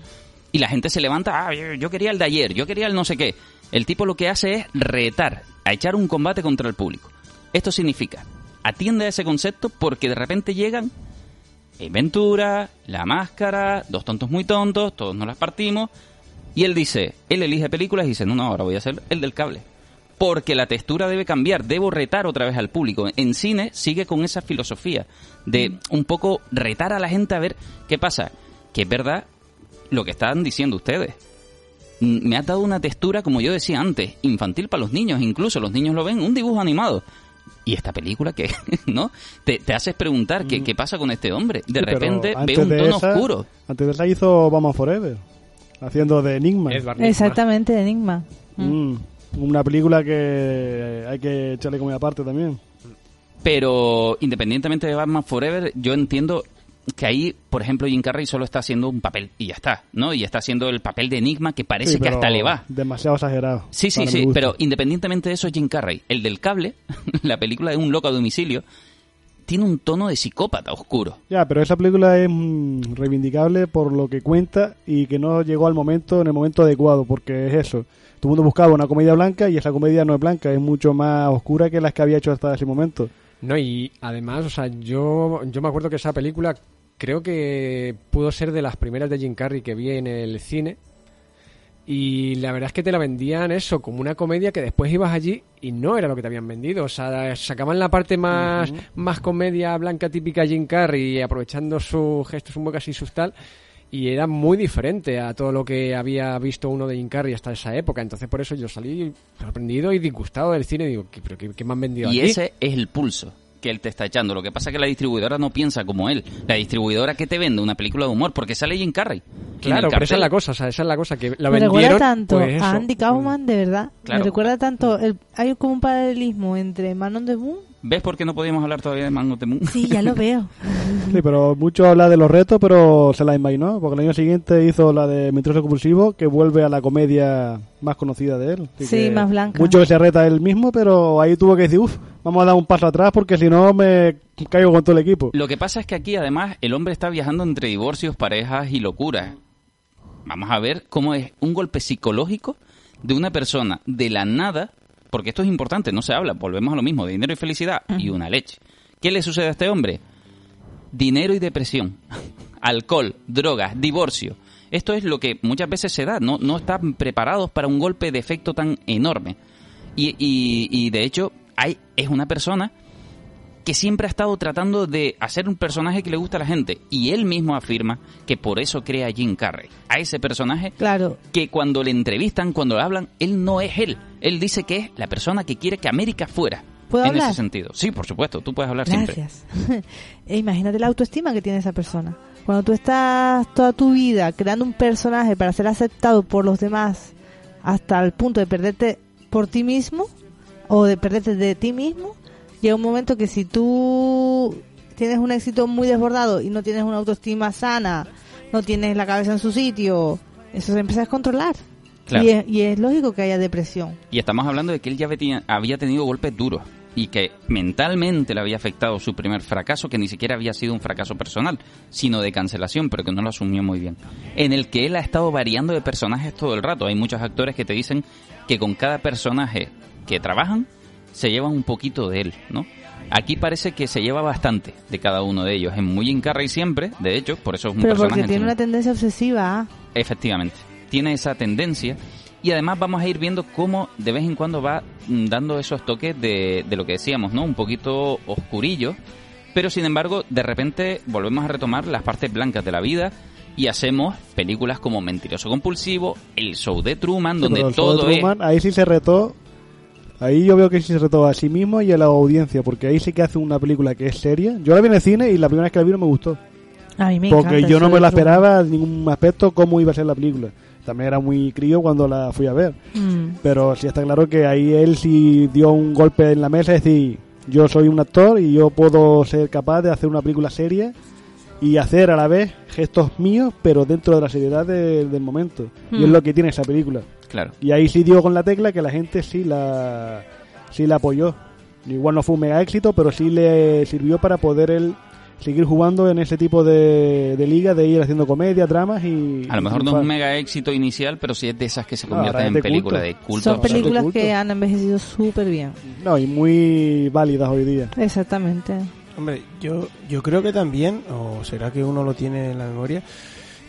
Y la gente se levanta, ah, yo- yo quería el de ayer, yo quería el no sé qué. El tipo lo que hace es retar, a echar un combate contra el público. Esto significa, atiende a ese concepto porque de repente llegan Ace Ventura, La Máscara, Dos Tontos Muy Tontos, todos nos las partimos. Y él dice, él elige películas y dice, no, no, ahora voy a hacer el del cable. Porque la textura debe cambiar, debo retar otra vez al público. En cine sigue con esa filosofía de un poco retar a la gente a ver qué pasa. Que es verdad lo que están diciendo ustedes. Me ha dado una textura, como yo decía antes, infantil para los niños, incluso los niños lo ven, un dibujo animado. Y esta película que, ¿no? Te, te haces preguntar qué, qué pasa con este hombre. De Sí, repente ve un de tono esa- oscuro. Antes de esa hizo Batman Forever, haciendo de Enigma. Exactamente, Enigma. Mm. Mm, una película que hay que echarle comida aparte también. Pero independientemente de Batman Forever, yo entiendo que ahí, por ejemplo, Jim Carrey solo está haciendo un papel y ya está, ¿no? Y está haciendo el papel de Enigma que parece Sí, que hasta le va. Demasiado exagerado. Sí, sí, sí, pero independientemente de eso, Jim Carrey, el del cable, la película de un loco a domicilio, tiene un tono de psicópata oscuro. Ya, pero esa película es mm, reivindicable por lo que cuenta y que no llegó al momento, en el momento adecuado, porque es eso. Todo el mundo buscaba una comedia blanca y esa comedia no es blanca, es mucho más oscura que las que había hecho hasta ese momento. No, y además, o sea, yo, yo me acuerdo que esa película creo que pudo ser de las primeras de Jim Carrey que vi en el cine. Y la verdad es que te la vendían eso, como una comedia que después ibas allí y no era lo que te habían vendido. O sea, sacaban la parte más, más comedia blanca típica Jim Carrey, aprovechando sus gestos, un muecas y sus tal. Y era muy diferente a todo lo que había visto uno de Jim Carrey hasta esa época. Entonces, por eso yo salí sorprendido y disgustado del cine. Digo, ¿qué, pero qué, qué me han vendido Y aquí? ese es el pulso que él te está echando. Lo que pasa es que la distribuidora no piensa como él. La distribuidora que te vende una película de humor, porque sale Jim Carrey. Claro, pero esa es la cosa, o sea, esa es la cosa que la me recuerda tanto pues a Andy Kaufman, de verdad. Claro. Me recuerda tanto. El, hay como un paralelismo entre Man on the Moon. ¿Ves por qué no podíamos hablar todavía de Man of the Moon? Sí, ya lo veo. Sí, pero mucho habla de los retos, pero se la imaginó, porque el año siguiente hizo la de Mentiroso Compulsivo, que vuelve a la comedia más conocida de él. Así Sí, que más blanca. Mucho que se reta él mismo, pero ahí tuvo que decir, uff, vamos a dar un paso atrás porque si no me caigo con todo el equipo. Lo que pasa es que aquí además el hombre está viajando entre divorcios, parejas y locuras. Vamos a ver cómo es un golpe psicológico de una persona de la nada, porque esto es importante, no se habla, volvemos a lo mismo, de dinero y felicidad y una leche. ¿Qué le sucede a este hombre? Dinero y depresión, alcohol, drogas, divorcio. Esto es lo que muchas veces se da, no, no están preparados para un golpe de efecto tan enorme. Y, y- y de hecho, hay, es una persona que siempre ha estado tratando de hacer un personaje que le gusta a la gente. Y él mismo afirma que por eso crea a Jim Carrey. A ese personaje Claro. que cuando le entrevistan, cuando le hablan, él no es él. Él dice que es la persona que quiere que América fuera. ¿Puedo en hablar? ese sentido. Sí, por supuesto, tú puedes hablar siempre. Gracias. E imagínate la autoestima que tiene esa persona. Cuando tú estás toda tu vida creando un personaje para ser aceptado por los demás hasta el punto de perderte por ti mismo o de perderte de ti mismo, llega un momento que si tú tienes un éxito muy desbordado y no tienes una autoestima sana, no tienes la cabeza en su sitio, eso se empieza a descontrolar. Claro. Y, es, y es lógico que haya depresión. Y estamos hablando de que él ya había tenido golpes duros y que mentalmente le había afectado su primer fracaso, que ni siquiera había sido un fracaso personal, sino de cancelación, pero que no lo asumió muy bien. En el que él ha estado variando de personajes todo el rato. Hay muchos actores que te dicen que con cada personaje que trabajan se llevan un poquito de él, ¿no? Aquí parece que se lleva bastante de cada uno de ellos. En muy Jim Carrey siempre, de hecho, por eso es un Pero personaje. porque en tiene una tendencia obsesiva. Efectivamente, tiene esa tendencia y además vamos a ir viendo cómo de vez en cuando va dando esos toques de, de lo que decíamos, ¿no? Un poquito oscurillo, pero sin embargo de repente volvemos a retomar las partes blancas de la vida y hacemos películas como Mentiroso Compulsivo, El Show de Truman, donde pero el show de todo es... Truman, Ahí sí se retó. Ahí yo veo que sí se retó a sí mismo y a la audiencia, porque ahí sí que hace una película que es seria. Yo la vi en el cine y la primera vez que la vi no me gustó. A mí me porque encanta yo no me la esperaba en ningún aspecto cómo iba a ser la película. También era muy crío cuando la fui a ver. Mm. Pero sí está claro que ahí él sí dio un golpe en la mesa y decir, yo soy un actor y yo puedo ser capaz de hacer una película seria y hacer a la vez gestos míos, pero dentro de la seriedad de- del momento. Y es lo que tiene esa película. Claro, Y ahí sí dio con la tecla que la gente sí la, sí la apoyó. Igual no fue un mega éxito, pero sí le sirvió para poder él seguir jugando en ese tipo de, de liga, de ir haciendo comedia, dramas y... A lo y mejor no es un mega éxito inicial, pero sí es de esas que se convierten en de películas de culto. Son películas culto. que han envejecido súper bien. No, y muy válidas hoy día. Exactamente. Hombre, yo, yo creo que también, o será que uno lo tiene en la memoria,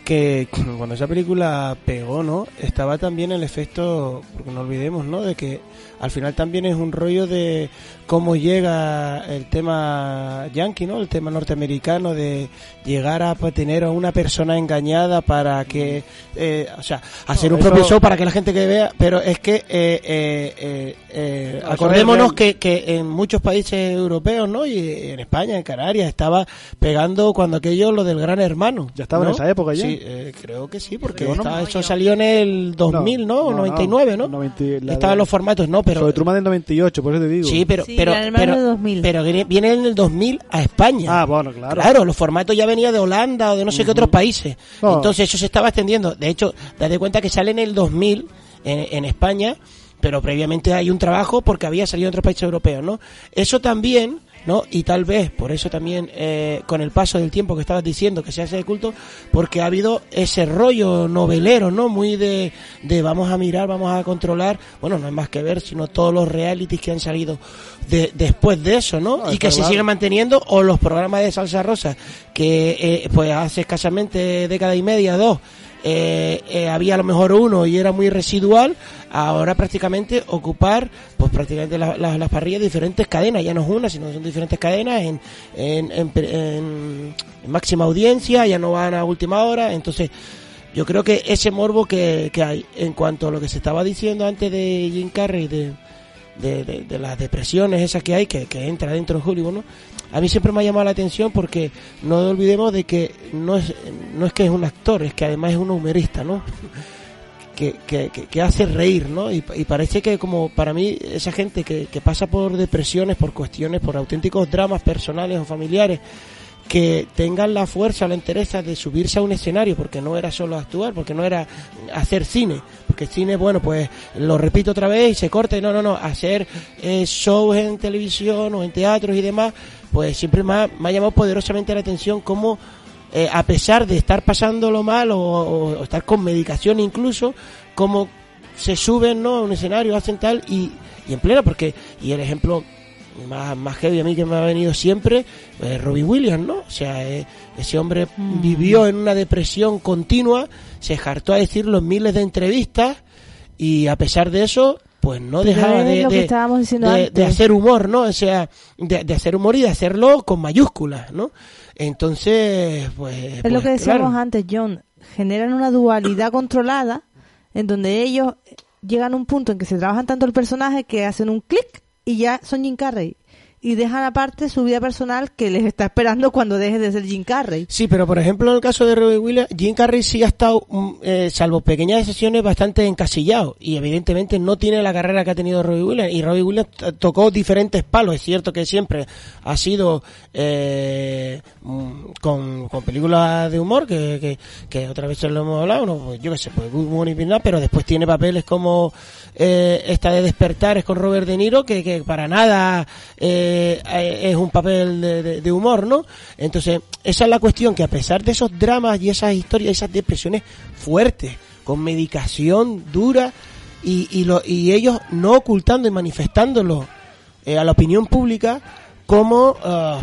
que cuando esa película pegó, ¿no? Estaba también el efecto, porque no olvidemos, ¿no? De que al final también es un rollo de cómo llega el tema yankee, ¿no? El tema norteamericano de llegar a pues, tener a una persona engañada para que, eh, o sea, hacer No, un propio show para que la gente que vea, pero es que, eh, eh, eh, eh, No, acordémonos que, que en muchos países europeos, ¿no? Y en España, en Canarias, estaba pegando cuando aquello lo del gran hermano. Ya estaba en ¿no? esa época ya. Sí, eh, creo que sí, porque no estaba- eso salió en el 2000, ¿no? O 99, ¿no? 90 la Estaban los formatos, ¿no? Pero Sobre Truman del 98, por eso te digo. Sí, pero, Sí, pero, pero, de 2000. pero viene, viene en el 2000 a España. Ah, bueno, claro. Claro, los formatos ya venía de Holanda o de no sé qué otros países. No. Entonces eso se estaba extendiendo. De hecho, date cuenta que sale en el 2000 en, en España, pero previamente hay un trabajo porque había salido en otros países europeos, ¿no? Eso también, ¿no? Y tal vez, por eso también, eh, con el paso del tiempo que estabas diciendo que se hace de culto, porque ha habido ese rollo novelero, ¿no? Muy de, de vamos a mirar, vamos a controlar. Bueno, no hay más que ver, sino todos los realities que han salido de, después de eso, ¿no? No, y que se siguen manteniendo, o los programas de salsa rosa, que eh, pues hace escasamente década y media, dos, eh, eh, había a lo mejor uno y era muy residual, ahora prácticamente ocupar pues prácticamente la- la- las parrillas de diferentes cadenas, ya no es una, sino son diferentes cadenas en, en, en, en- en máxima audiencia, ya no van a última hora, entonces yo creo que ese morbo que, que hay en cuanto a lo que se estaba diciendo antes de Jim Carrey, de, de, las depresiones esas que hay, que, que entra dentro de Hollywood, ¿no? A mí siempre me ha llamado la atención porque no olvidemos de que no es, no es que es un actor, es que además es un humorista, ¿no? Que, que, que, hace reír, ¿no? Y, y parece que como para mí esa gente que, que pasa por depresiones, por cuestiones, por auténticos dramas personales o familiares, que tengan la fuerza la entereza de subirse a un escenario, porque no era solo actuar, porque no era hacer cine, porque cine, bueno, pues lo repito otra vez y se corta, y no, no, no, hacer eh, shows en televisión o en teatros y demás, pues siempre me ha, me ha llamado poderosamente la atención cómo eh, a pesar de estar pasándolo mal o estar con medicación incluso, como se suben ¿no? a un escenario, hacen tal y, y en plena, porque, y el ejemplo más, más heavy a mí que me ha venido siempre, es Robbie Williams, ¿no? O sea, eh, ese hombre vivió en una depresión continua, se hartó a decirlo en miles de entrevistas y a pesar de eso, pues no Pero dejaba de, hacer humor, ¿no? O sea, de, de hacer humor y de hacerlo con mayúsculas, ¿no? Entonces, pues... Es pues, lo que decíamos claro. antes, John. Generan una dualidad controlada en donde ellos llegan a un punto en que se trabajan tanto el personaje que hacen un clic y ya son Jim Carrey. Y dejan aparte su vida personal que les está esperando cuando deje de ser Jim Carrey. Sí, pero por ejemplo en el caso de Robbie Williams, Jim Carrey sí ha estado, mm, eh, salvo pequeñas excepciones, bastante encasillado y evidentemente no tiene la carrera que ha tenido Robbie Williams y Robbie Williams tocó diferentes palos, es cierto que siempre ha sido eh, mm, con, películas de humor que, que, que otra vez lo hemos hablado, ¿no? Pues yo qué sé, pues Good Morning Vietnam, pero después tiene papeles como eh, esta de Despertar es con Robert De Niro que, que para nada eh, eh, es un papel de, de- de humor, ¿no? Entonces, esa es la cuestión, que a pesar de esos dramas y esas historias, esas depresiones fuertes, con medicación dura, y, y, lo- y ellos no ocultando y manifestándolo eh, a la opinión pública, como ah,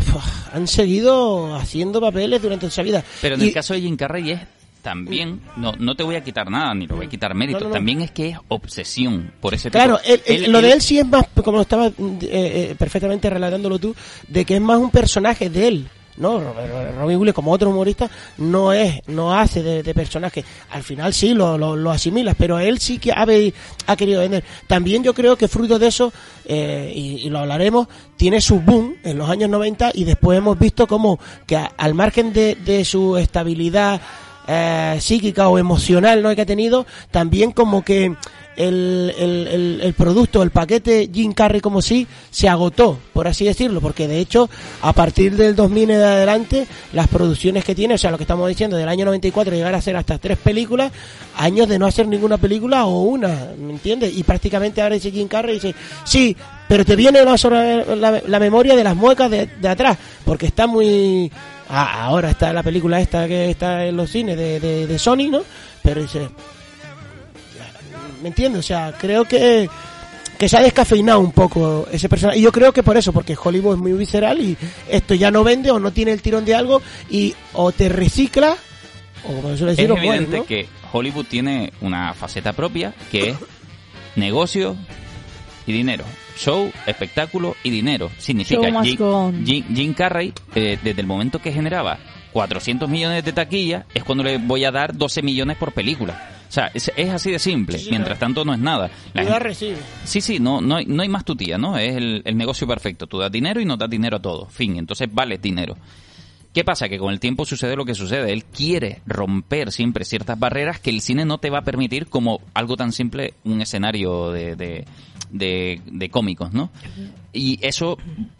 han seguido haciendo papeles durante esa vida. Pero en Y- el caso de Jim Carrey es también, no, no te voy a quitar nada, ni lo voy a quitar mérito, No, no, no. también es que es obsesión por ese Claro, tipo. él- lo de él sí es más, como estaba eh, eh, perfectamente relatándolo tú, de que es más un personaje de él. No, Robin Williams como otro humorista no es, no hace de, de personaje. Al final sí lo, lo, lo asimilas, pero él sí que ha, ha querido vender. También yo creo que fruto de eso, eh, y, y lo hablaremos, tiene su boom en los años 90 y después hemos visto como que a- al margen de, de su estabilidad eh, psíquica o emocional ¿no? que ha tenido, también como que el, el, el, producto, el paquete Jim Carrey como sí, se agotó, por así decirlo, porque de hecho, a partir del 2000 en adelante, las producciones que tiene, o sea, lo que estamos diciendo, del año 94 llegar a hacer hasta tres películas, años de no hacer ninguna película o una, ¿me entiendes? Y prácticamente ahora dice Jim Carrey, dice, sí, pero te viene la, la, la memoria de las muecas de, de atrás, porque está muy... ah, ahora está la película esta que está en los cines de, de, de Sony, ¿no? Pero dice... ¿Me entiendes? O sea, creo que que se ha descafeinado un poco ese personaje. Y yo creo que por eso, porque Hollywood es muy visceral y esto ya no vende o no tiene el tirón de algo y o te recicla o como suele decir, es mueres, evidente ¿no? que Hollywood tiene una faceta propia que es negocio y dinero. Show, espectáculo y dinero. Significa Jim. Jim- Jim Carrey, eh, desde el momento que generaba 400 millones de taquilla, es cuando le voy a dar 12 millones por película. O sea, es, es así de simple. Sí, sí, Mientras tanto no es nada. La gente- recibe. Sí, sí, no, no, hay, no hay más tutía, ¿no? Es el, el negocio perfecto. Tú das dinero y no das dinero a todo. Fin, entonces vale dinero. ¿Qué pasa? Que con el tiempo sucede lo que sucede. Él quiere romper siempre ciertas barreras que el cine no te va a permitir como algo tan simple, un escenario de, de, de- de cómicos, ¿no? Y eso,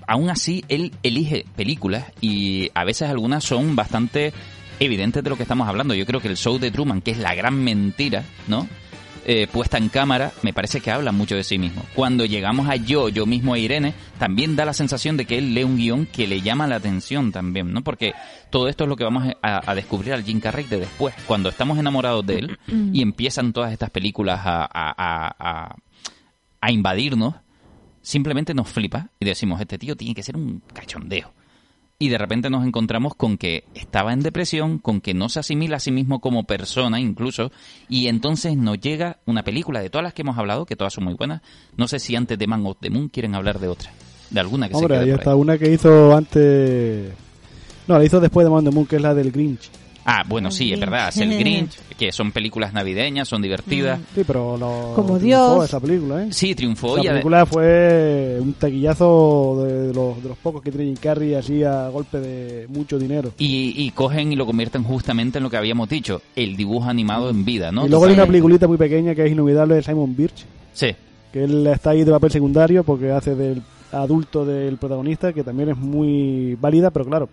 aún así, él elige películas y a veces algunas son bastante evidentes de lo que estamos hablando. Yo creo que el show de Truman, que es la gran mentira, ¿no? eh, puesta en cámara, me parece que habla mucho de sí mismo. Cuando llegamos a yo, yo mismo a Irene, también da la sensación de que él lee un guion que le llama la atención también, ¿no? Porque todo esto es lo que vamos a, a descubrir al Jim Carrey de después, cuando estamos enamorados de él y empiezan todas estas películas a, a, a, a- invadirnos, simplemente nos flipa y decimos, este tío tiene que ser un cachondeo. Y de repente nos encontramos con que estaba en depresión, con que no se asimila a sí mismo como persona incluso, y entonces nos llega una película de todas las que hemos hablado, que todas son muy buenas. No sé si antes de Man of the Moon quieren hablar de otra, de alguna que Hombre, se ahí quede por está ahí. una que hizo antes. No, la hizo después de Man on the Moon, que es la del Grinch. Ah, bueno, sí, es verdad, es el Grinch, que son películas navideñas, son divertidas. Sí, pero no. Como triunfó Dios. esa película, ¿eh? Sí, triunfó ade- película fue un taquillazo de los, de los pocos que tiene Jim Carrey así a golpe de mucho dinero. y, y cogen y lo convierten justamente en lo que habíamos dicho, el dibujo animado en vida, ¿no? y luego hay una peliculita muy pequeña que es inolvidable de Simon Birch, Sí, que él está ahí de papel secundario porque hace del adulto del protagonista, que también es muy válida, pero claro,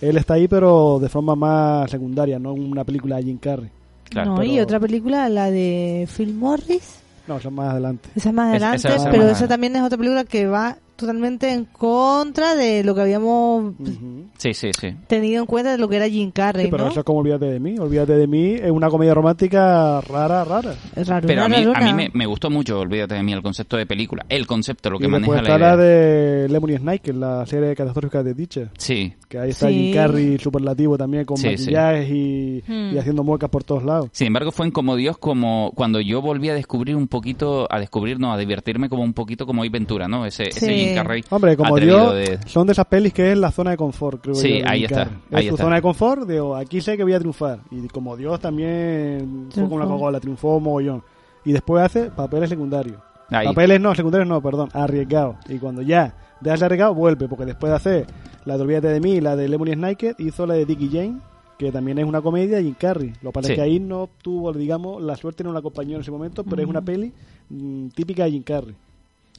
él está ahí pero de forma más secundaria, no una película de Jim Carrey. claro. no, y otra película, la de Phil Morris. No, eso es más adelante. Esa es más Es- adelante, esa- esa pero más esa adelante. también es otra película que va totalmente en contra de lo que habíamos Ujú. Sí, sí, sí. tenido en cuenta de lo que era Jim Carrey, Sí, pero ¿no? eso es como Olvídate de mí. Olvídate de mí es una comedia romántica rara, rara. Es raro. Pero a mí, a mí me, me gustó mucho, olvídate de mí, el concepto de película. El concepto, lo que y maneja la idea. la de Lemony es la serie catastrófica de Teacher. Sí, Que ahí está Sí. Jim Carrey superlativo también con Sí, sí. maquillajes y, Hmm. y haciendo muecas por todos lados. Sin embargo, fue en Como Dios, como cuando yo volví a descubrir un poquito, a descubrir, no, a divertirme como un poquito como hoy Ventura, ¿no? Ese, ese. Jim Carrey Hombre, como Dios, de- son de esas pelis que es la zona de confort, creo Sí, yo, ahí está, Carrey. ahí es tu está. zona de confort, digo, aquí sé que voy a triunfar. Y como Dios también fue como una Triunfó. coca triunfó mogollón. Y después hace papeles secundarios. Ahí. Papeles no, secundarios no, perdón, arriesgados. Y cuando ya dejas de arriesgado, vuelve, porque después de hacer la de Olvídate de mí y la de Lemony Snicket, hizo la de Dickie Jane, que también es una comedia, y Jim Carrey. Lo que pasa Sí. es que ahí no tuvo, digamos, la suerte no la acompañó en ese momento, pero es una peli mm, típica de Jim Carrey.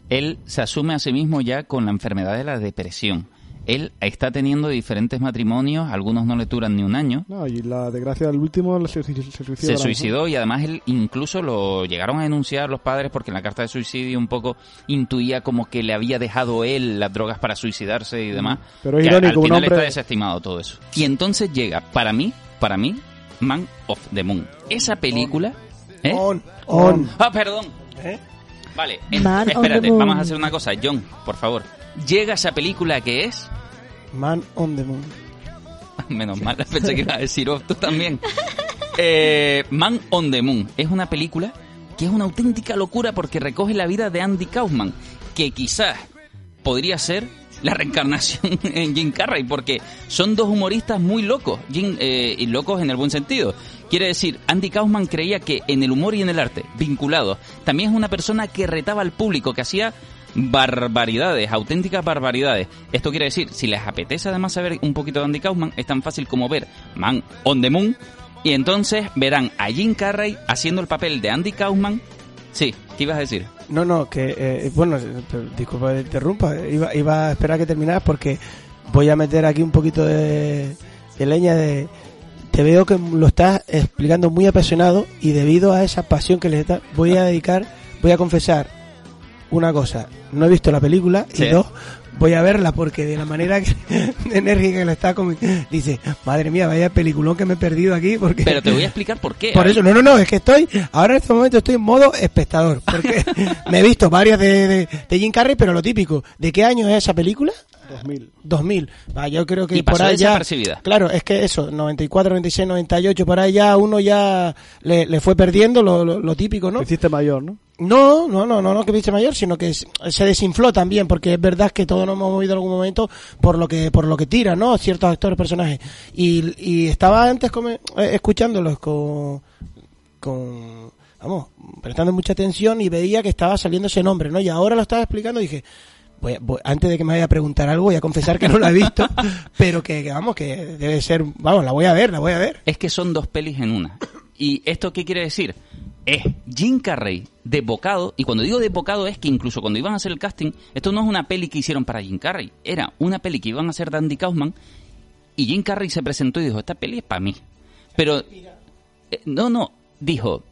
Él se asume a sí mismo ya con la enfermedad de la depresión. Él está teniendo diferentes matrimonios, algunos no le duran ni un año. No, y la desgracia del último se, se, se suicidó. Se suicidó y además él incluso lo llegaron a denunciar los padres porque en la carta de suicidio un poco intuía como que le había dejado él las drogas para suicidarse y demás. Pero es Que irónico, al un final hombre- está desestimado todo eso. Y entonces llega, para mí, para mí, Man of the Moon. Esa película... ¿eh? On, on. Ah, perdón. ¿Eh? Vale, espérate, the moon. vamos a hacer una cosa. John, por favor. Llega esa película que es... Man on the moon. Menos mal, pensé que iba a decir oh, tú también. Eh, Man on the Moon es una película que es una auténtica locura porque recoge la vida de Andy Kaufman, que quizás podría ser la reencarnación en Jim Carrey, porque son dos humoristas muy locos, Jim, eh, y locos en el buen sentido. Quiere decir, Andy Kaufman creía que en el humor y en el arte, vinculados, también es una persona que retaba al público, que hacía barbaridades, auténticas barbaridades. Esto quiere decir, si les apetece además saber un poquito de Andy Kaufman, es tan fácil como ver Man on the Moon, y entonces verán a Jim Carrey haciendo el papel de Andy Kaufman. Sí, ¿qué ibas a decir? No, no, que, eh, bueno, eh, disculpa que te interrumpa, iba, iba a esperar a que terminaras porque voy a meter aquí un poquito de, de leña de... Te veo que lo estás explicando muy apasionado y debido a esa pasión que les está, voy a dedicar, voy a confesar una cosa, no he visto la película Sí. y dos, voy a verla porque de la manera que, enérgica que le está como dice, madre mía, vaya peliculón que me he perdido aquí porque Pero te voy a explicar por qué. por eso, no, no, no, es que estoy, ahora en este momento estoy en modo espectador, porque me he visto varias de, de, de Jim Carrey, pero lo típico, ¿de qué año es esa película? 2000. 2000. Va, yo creo que Y pasó por ahí ya. Claro, es que eso, 94, 96, 98, por ahí ya uno ya le, le fue perdiendo lo, lo, lo típico, ¿no? Te hiciste mayor, ¿no? No, no, no, no, no que viste mayor, sino que se desinfló también, porque es verdad que todos nos hemos movido en algún momento por lo que por lo que tira, ¿no? Ciertos actores, personajes. Y, y estaba antes come- eh, escuchándolos con, con, vamos, prestando mucha atención y veía que estaba saliendo ese nombre, ¿no? Y ahora lo estaba explicando y dije, voy antes de que me vaya a preguntar algo, voy a confesar que no la he visto, pero que, que, vamos, que debe ser, vamos, la voy a ver, la voy a ver. Es que son dos pelis en una. ¿Y esto qué quiere decir? Es Jim Carrey de bocado, y cuando digo de bocado es que incluso cuando iban a hacer el casting, esto no es una peli que hicieron para Jim Carrey, era una peli que iban a hacer de Andy Kaufman, y Jim Carrey se presentó y dijo, esta peli es para mí. Pero, eh, no, no, dijo,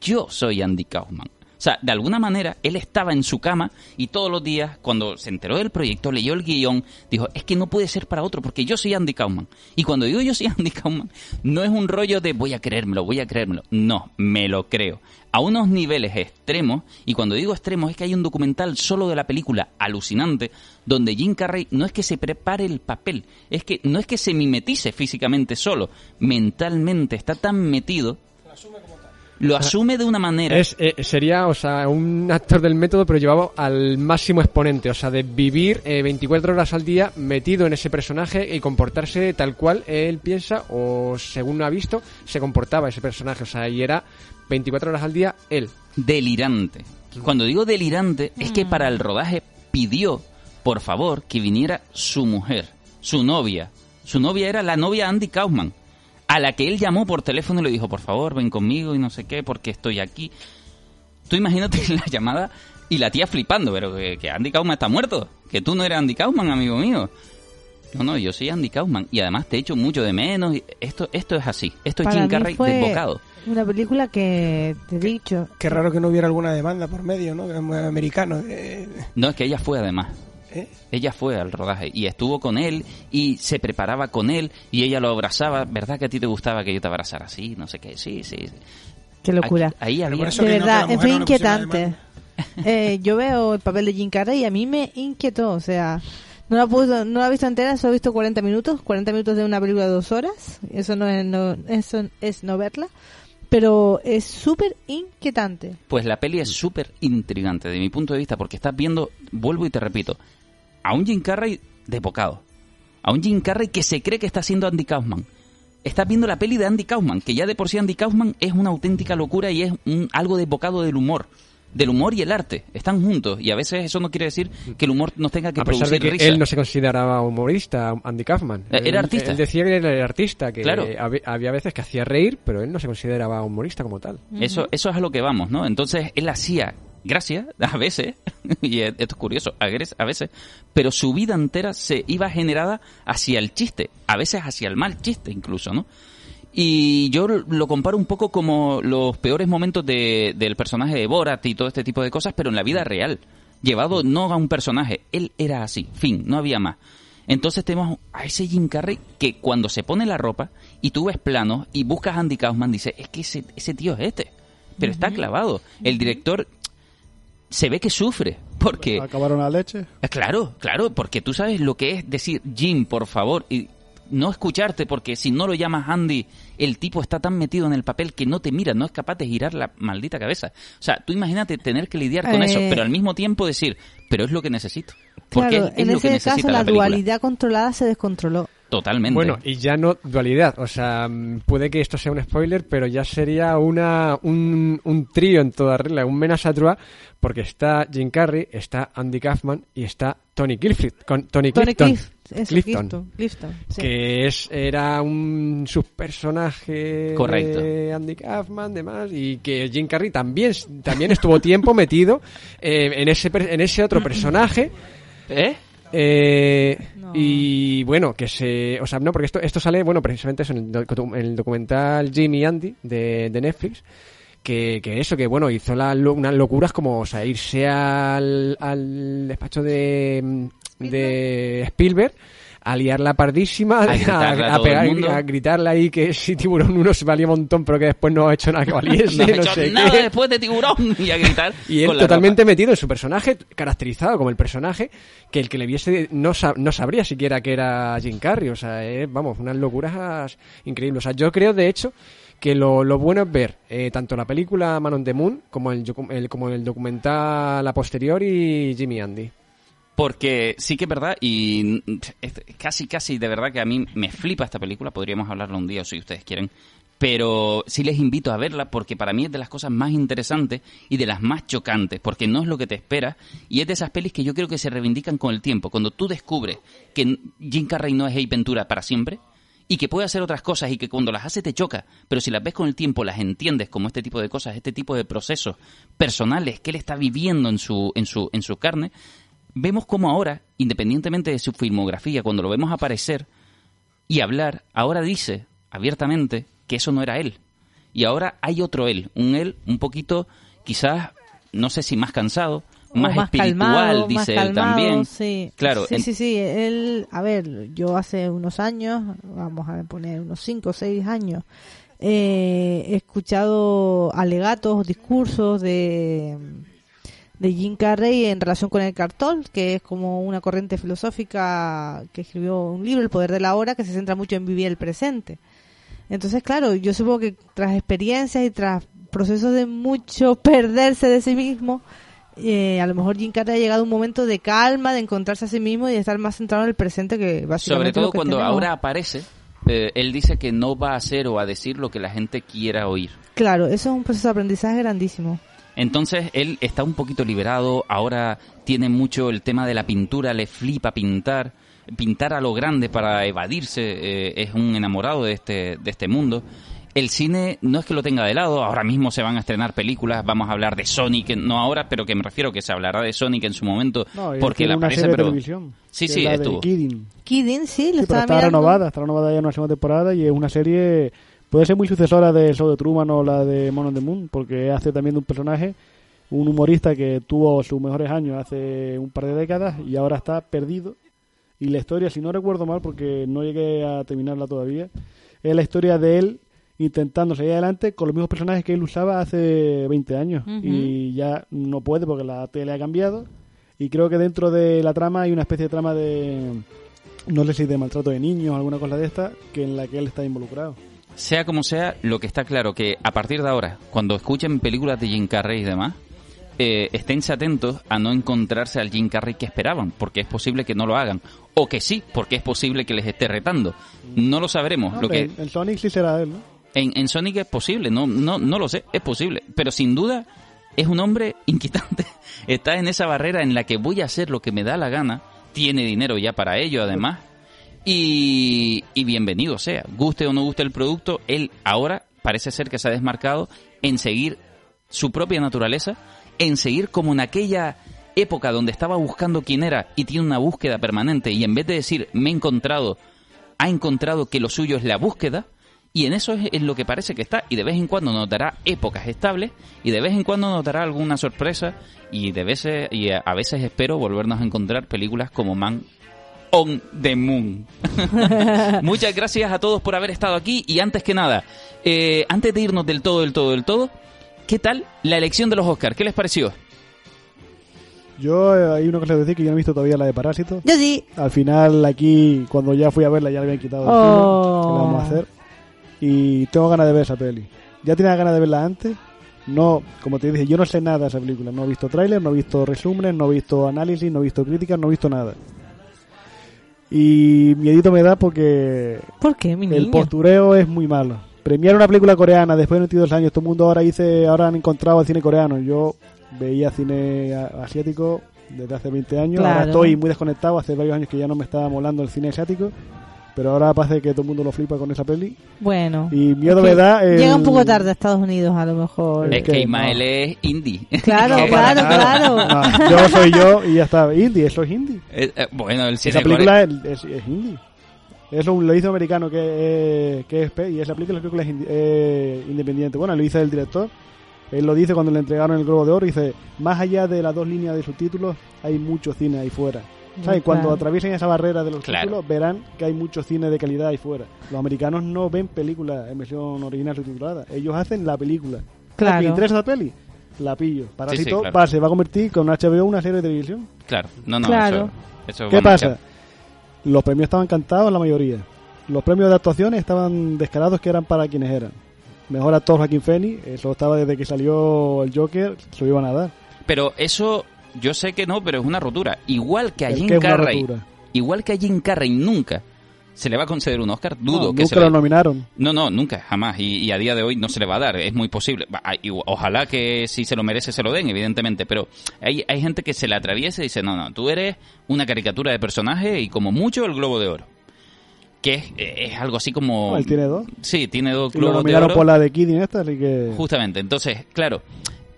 yo soy Andy Kaufman. O sea, de alguna manera, él estaba en su cama y todos los días, cuando se enteró del proyecto, leyó el guion, dijo, es que no puede ser para otro, porque yo soy Andy Kaufman. Y cuando digo yo soy Andy Kaufman, no es un rollo de voy a creérmelo, voy a creérmelo. No, me lo creo. A unos niveles extremos, y cuando digo extremos es que hay un documental solo de la película alucinante, donde Jim Carrey no es que se prepare el papel, es que no es que se mimetice físicamente solo, mentalmente está tan metido lo asume de una manera. Es, eh, sería, o sea, un actor del método, pero llevado al máximo exponente, o sea, de vivir eh, 24 horas al día metido en ese personaje y comportarse tal cual él piensa o según ha visto se comportaba ese personaje, o sea, y era 24 horas al día él. delirante. Cuando digo delirante, es que para el rodaje pidió, por favor, que viniera su mujer, su novia. Su novia era la novia Andy Kaufman, a la que él llamó por teléfono y le dijo, por favor, ven conmigo y no sé qué, porque estoy aquí. Tú imagínate la llamada y la tía flipando, pero que, que Andy Kaufman está muerto, que tú no eres Andy Kaufman, amigo mío. No, no, yo soy Andy Kaufman y además te echo mucho de menos. y Esto, esto es así. Esto es Para Jim mí Carrey fue desbocado. Una película que, te he dicho, Qué raro que no hubiera alguna demanda por medio, ¿no? Que es muy americano. eh, No, es que ella fue además. ¿Eh? Ella fue al rodaje y estuvo con él y se preparaba con él y ella lo abrazaba. ¿Verdad que a ti te gustaba que yo te abrazara así? No sé qué, sí, sí. qué locura. Aquí- ahí había... de no, verdad, fue no pusiera inquietante. Eh, yo veo el papel de Jim Carrey y a mí me inquietó, o sea, no la, puedo, no la he visto entera, solo he visto 40 minutos, 40 minutos de una película de dos horas, eso no es no, eso es no verla, pero es súper inquietante. Pues la peli es súper intrigante de mi punto de vista porque estás viendo, vuelvo y te repito, a un Jim Carrey de bocado. A un Jim Carrey que se cree que está haciendo Andy Kaufman. Estás viendo la peli de Andy Kaufman, que ya de por sí Andy Kaufman es una auténtica locura y es un, algo desbocado del humor. Del humor y el arte. Están juntos. Y a veces eso no quiere decir que el humor nos tenga que a pesar de producir que risa. él no se consideraba humorista, Andy Kaufman. Eh, era Él- artista. Él decía que era artista, que Claro. hab- había veces que hacía reír, pero él no se consideraba humorista como tal. Eso, eso es a lo que vamos, ¿no? Entonces él hacía gracia a veces, y esto es curioso, a veces, pero su vida entera se iba generada hacia el chiste, a veces hacia el mal chiste incluso, ¿no? Y yo lo comparo un poco como los peores momentos de- del personaje de Borat y todo este tipo de cosas, pero en la vida real. Llevado no a un personaje, él era así, fin, no había más. Entonces tenemos a ese Jim Carrey que cuando se pone la ropa y tú ves planos y buscas a Andy Kaufman, dice, es que ese, ese tío es este. Pero está clavado. El director se ve que sufre, porque... Acabaron la leche. Eh, Claro, claro, porque tú sabes lo que es decir, Jim, por favor, y no escucharte, porque si no lo llamas Andy, el tipo está tan metido en el papel que no te mira, no es capaz de girar la maldita cabeza. O sea, tú imagínate tener que lidiar con Eh. eso, pero al mismo tiempo decir, pero es lo que necesito. Porque Claro, es, es en lo que ese necesita caso la, dualidad controlada se descontroló. Totalmente. Bueno, y ya no dualidad, o sea, mm, puede que esto sea un spoiler, pero ya sería una un, un trío en toda regla, un menage à trois, porque está Jim Carrey, está Andy Kaufman y está Tony Clifton, con Tony Tony Clifton, Clif- Clifton, Clifton, Clifton, sí. que es era un subpersonaje Correcto. de Andy Kaufman, demás, y que Jim Carrey también también estuvo tiempo metido eh, en ese en ese otro personaje. ¿Eh? Eh, No. Y bueno, que se. O sea, no, porque esto, esto sale, bueno, precisamente eso en el, en el documental Jimmy Andy de, de Netflix. que, que eso, que bueno, hizo la, lo- unas locuras como, o sea, irse al, al despacho de, de Spielberg a liarla pardísima, A gritarle a el pegar, a gritarle ahí que si Tiburón 1 se valía un montón, pero que después no ha hecho nada que valiese, No no, hecho sé nada qué. después de tiburón y a gritar. Y él totalmente metido en su personaje, caracterizado como el personaje, que el que le viese no, sa- no sabría siquiera que era Jim Carrey. O sea, es, vamos, unas locuras increíbles. O sea, yo creo, de hecho, que lo, lo bueno es ver eh, tanto la película Man on the Moon como el, el- como el documental a posteriori Jimmy Andy. Porque sí que es verdad y casi, casi de verdad que a mí me flipa esta película. Podríamos hablarla un día si ustedes quieren. Pero sí les invito a verla porque para mí es de las cosas más interesantes y de las más chocantes, porque no es lo que te esperas y es de esas pelis que yo creo que se reivindican con el tiempo. Cuando tú descubres que Jim Carrey no es Ace Ventura para siempre y que puede hacer otras cosas y que cuando las hace te choca, pero si las ves con el tiempo las entiendes como este tipo de cosas, este tipo de procesos personales que él está viviendo en su, en su, en su carne, vemos como ahora, independientemente de su filmografía, cuando lo vemos aparecer y hablar, ahora dice abiertamente que eso no era él. Y ahora hay otro él, un él un poquito, quizás, no sé si más cansado, más, espiritual, calmado, dice más él calmado, también. Sí. Claro, sí, en- sí, sí. Él, a ver, yo hace unos años, vamos a poner unos 5 o 6 años, eh, he escuchado alegatos, discursos de, de Jim Carrey en relación con el cartón, que es como una corriente filosófica que escribió un libro, El poder de la hora, que se centra mucho en vivir el presente. Entonces, claro, yo supongo que tras experiencias y tras procesos de mucho perderse de sí mismo, eh, a lo mejor Jim Carrey ha llegado a un momento de calma, de encontrarse a sí mismo y de estar más centrado en el presente que básicamente Sobre todo lo que cuando tenemos. ahora aparece, eh, él dice que no va a hacer o a decir lo que la gente quiera oír. Claro, eso es un proceso de aprendizaje grandísimo. Entonces él está un poquito liberado, ahora tiene mucho el tema de la pintura, le flipa pintar, pintar a lo grande para evadirse, eh, es un enamorado de este, de este mundo. El cine no es que lo tenga de lado, ahora mismo se van a estrenar películas, vamos a hablar de Sonic, no ahora, pero que me refiero que se hablará de Sonic en su momento, No, porque la aparece, serie de pero... televisión. Sí, sí, estuvo. Kidding. Kidding, sí, lo Sí, pero estaba está mirando. renovada, está renovada ya en una segunda temporada y es una serie, puede ser muy sucesora de Show de Truman o la de Moon on the Moon, porque hace también de un personaje, un humorista que tuvo sus mejores años hace un par de décadas y ahora está perdido. Y la historia, si no recuerdo mal, porque no llegué a terminarla todavía, es la historia de él intentando seguir adelante con los mismos personajes que él usaba hace 20 años. Y ya no puede porque la tele ha cambiado. Y creo que dentro de la trama hay una especie de trama de no sé si de maltrato de niños o alguna cosa de esta, que en la que él está involucrado. Sea como sea, lo que está claro que a partir de ahora, cuando escuchen películas de Jim Carrey y demás, eh, esténse atentos a no encontrarse al Jim Carrey que esperaban, porque es posible que no lo hagan. O que sí, porque es posible que les esté retando. No lo sabremos. No, lo que en, en Sonic sí será él, ¿no? en, en Sonic es posible, no, no, no lo sé, es posible. Pero sin duda es un hombre inquietante. Está en esa barrera en la que voy a hacer lo que me da la gana. Tiene dinero ya para ello, además. Y, bienvenido sea. Guste o no guste el producto, él ahora parece ser que se ha desmarcado en seguir su propia naturaleza, en seguir como en aquella época donde estaba buscando quién era y tiene una búsqueda permanente y en vez de decir me he encontrado, ha encontrado que lo suyo es la búsqueda y en eso es en lo que parece que está y de vez en cuando nos dará épocas estables y de vez en cuando nos dará alguna sorpresa y de veces y a veces espero volvernos a encontrar películas como Man on the Moon. Muchas gracias a todos por haber estado aquí y antes que nada, eh, antes de irnos del todo, del todo, del todo, ¿qué tal la elección de los Oscars? ¿Qué les pareció? Yo eh, hay una cosa que decir que yo no he visto todavía la de Parásito. Yo sí. Al final aquí, cuando ya fui a verla, ya le habían quitado el Oh. cine. ¿Qué le vamos a hacer? Y tengo ganas de ver esa peli. Ya tenía ganas de verla antes. No, como te dije, yo no sé nada de esa película. No he visto tráiler, no he visto resúmenes, no he visto análisis, no he visto críticas, no he visto nada. Y miedito me da porque ¿Por qué, mi el postureo es muy malo. Premiar una película coreana después de 22 años, todo el mundo ahora dice, ahora han encontrado el cine coreano. Yo veía cine asiático desde hace 20 años, ahora Claro. estoy muy desconectado, hace varios años que ya no me estaba molando el cine asiático, pero ahora parece que todo el mundo lo flipa con esa peli. Bueno. Y miedo me da... el- Llega un poco tarde a Estados Unidos, a lo mejor. Es que Ismael no. es indie. Claro, No, claro, claro. No, yo soy yo y ya está. Indie, eso es indie. Eh, eh, bueno, el cine Esa película es, es, es indie. Eso lo hizo americano que, eh, que es y esa película creo que es indi- eh, independiente. Bueno, lo hizo el director Él lo dice cuando le entregaron el Globo de Oro, dice, más allá de las dos líneas de subtítulos, hay mucho cine ahí fuera. Cuando atraviesen esa barrera de los Claro. títulos, verán que hay mucho cine de calidad ahí fuera. Los americanos no ven películas en versión original subtitulada. Ellos hacen la película. Claro. ¿Me interesa esa peli? La pillo. Parásito claro. va, se va a convertir con HBO una serie de televisión. Claro, no, no, Claro. eso, eso ¿Qué pasa? Los premios estaban cantados la mayoría. Los premios de actuaciones estaban descarados que eran para quienes eran. Mejor actor Joaquín Phoenix, eso estaba desde que salió el Joker, se lo iban a dar. Pero eso, yo sé que no, pero es una rotura. Igual que a Jim Carrey, igual que a Jim Carrey nunca se le va a conceder un Oscar, dudo No, que se nunca le... lo nominaron. No, no, nunca, jamás. Y, y a día de hoy no se le va a dar, es muy posible. Ojalá que si se lo merece se lo den, evidentemente, pero hay, hay gente que se le atraviesa y dice, no, no, tú eres una caricatura de personaje y como mucho el Globo de Oro. Que es, es algo así como... No, él tiene dos. Sí, tiene dos Y lo globos de nominaron oro. por la de Kidding esta, así que... Justamente, entonces, claro,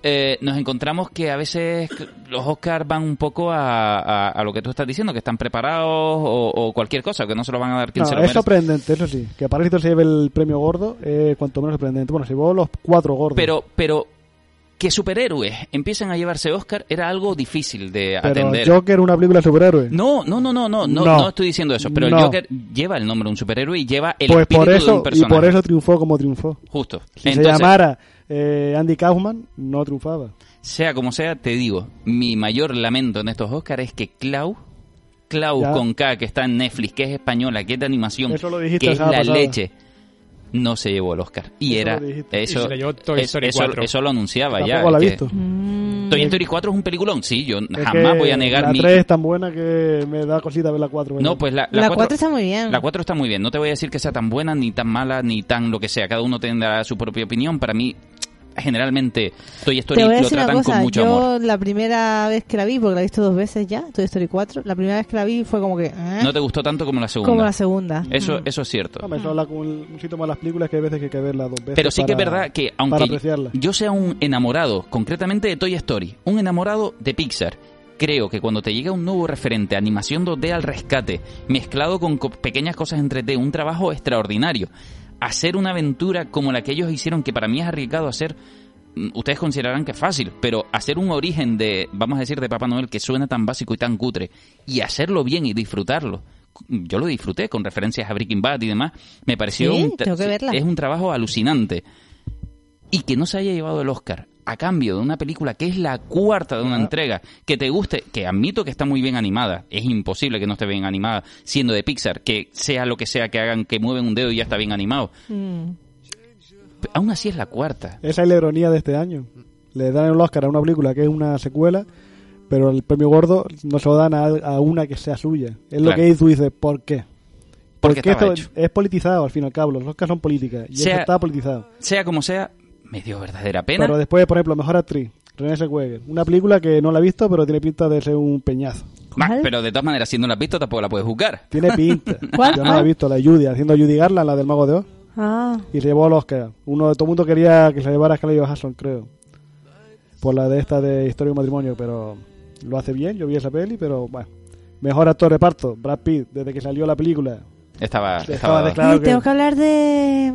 eh, nos encontramos que a veces los Oscars van un poco a, a- a lo que tú estás diciendo, que están preparados o, o cualquier cosa, que no se lo van a dar quien No, se lo es sorprendente, eso sí. Que Parásito se lleve el premio gordo, eh, cuanto menos sorprendente. Bueno, se llevó los cuatro gordos. Pero, pero que superhéroes empiecen a llevarse Oscar era algo difícil de Pero atender. Joker, una película de superhéroes. No, no, no, no, no, no, No. estoy diciendo eso, pero No. el Joker lleva el nombre de un superhéroe y lleva el pues espíritu por de eso, un y personaje. por eso triunfó como triunfó. Justo. Si Entonces, se llamara eh, Andy Kaufman, no triunfaba. sea como sea, te digo, mi mayor lamento en estos Oscars es que Clau, Clau Ya. con K, que está en Netflix, que es española, que es de animación, Eso lo dijiste que es la la pasada. leche, no se llevó el Oscar. Y Eso era lo eso, Y Toy es- Story eso, 4. eso lo anunciaba ya. La que visto. Mm, Toy Story 4 es un peliculón, sí, yo Es jamás voy a negar la mi... 3 es tan buena que me da cosita ver la 4. No, pues la, la 4 4 está muy bien. La 4 está muy bien. No te voy a decir que sea tan buena, ni tan mala, ni tan lo que sea. Cada uno tendrá su propia opinión. Para mí, generalmente, Toy Story lo tratan cosa, con mucho yo amor. la primera vez que la vi, porque la he visto dos veces ya, Toy Story 4, la primera vez que la vi fue como que... ¿eh? No te gustó tanto como la segunda. como la segunda. Eso, Mm. eso es cierto. Hombre, eso habla con un síntoma de las películas que hay veces que hay que verlas dos veces. Pero sí que es para- verdad que para aunque apreciarla. yo sea un enamorado, concretamente de Toy Story, un enamorado de Pixar, creo que cuando te llega un nuevo referente, animación 2D al rescate, mezclado con co- pequeñas cosas en 3D, un trabajo extraordinario, hacer una aventura como la que ellos hicieron, que para mí es arriesgado hacer, mm, ustedes considerarán que es fácil, pero hacer un origen de, vamos a decir, de Papá Noel que suena tan básico y tan cutre, y hacerlo bien y disfrutarlo. Yo lo disfruté con referencias a Breaking Bad y demás. Me pareció Sí, un es un trabajo alucinante y que no se haya llevado el Oscar a cambio de una película que es la cuarta de una entrega, que te guste, que admito que está muy bien animada, es imposible que no esté bien animada, siendo de Pixar, que sea lo que sea que hagan, que mueven un dedo y ya está bien animado. Mm. Aún así es la cuarta. Esa es la ironía de este año. Le dan el Oscar a una película que es una secuela, pero el premio gordo no se lo dan a, a una que sea suya. Es lo que tú dices, ¿por qué? Porque esto hecho. es politizado al fin y al cabo. Los Oscars son políticas y Sea- eso está politizado. Sea como sea, me dio verdadera pena. Pero después, por ejemplo, mejor actriz, René Zellweger. Una película que no la he visto, pero tiene pinta de ser un peñazo. Pero de todas maneras, si no la has visto, tampoco la puedes juzgar. Tiene pinta. ¿Cuál? Yo no la he ¿Cuál? visto, la de Judy, haciendo Judy Garland, la del Mago de Oz. Ah, Y se llevó al Oscar. Uno de todo el mundo quería que se llevara a Scarlett Johansson, creo. Por la de esta de Historia de un matrimonio, pero lo hace bien. Yo vi esa peli, pero bueno. Mejor actor de reparto, Brad Pitt, desde que salió la película. Estaba, Estaba estaba- declarado que- tengo que hablar de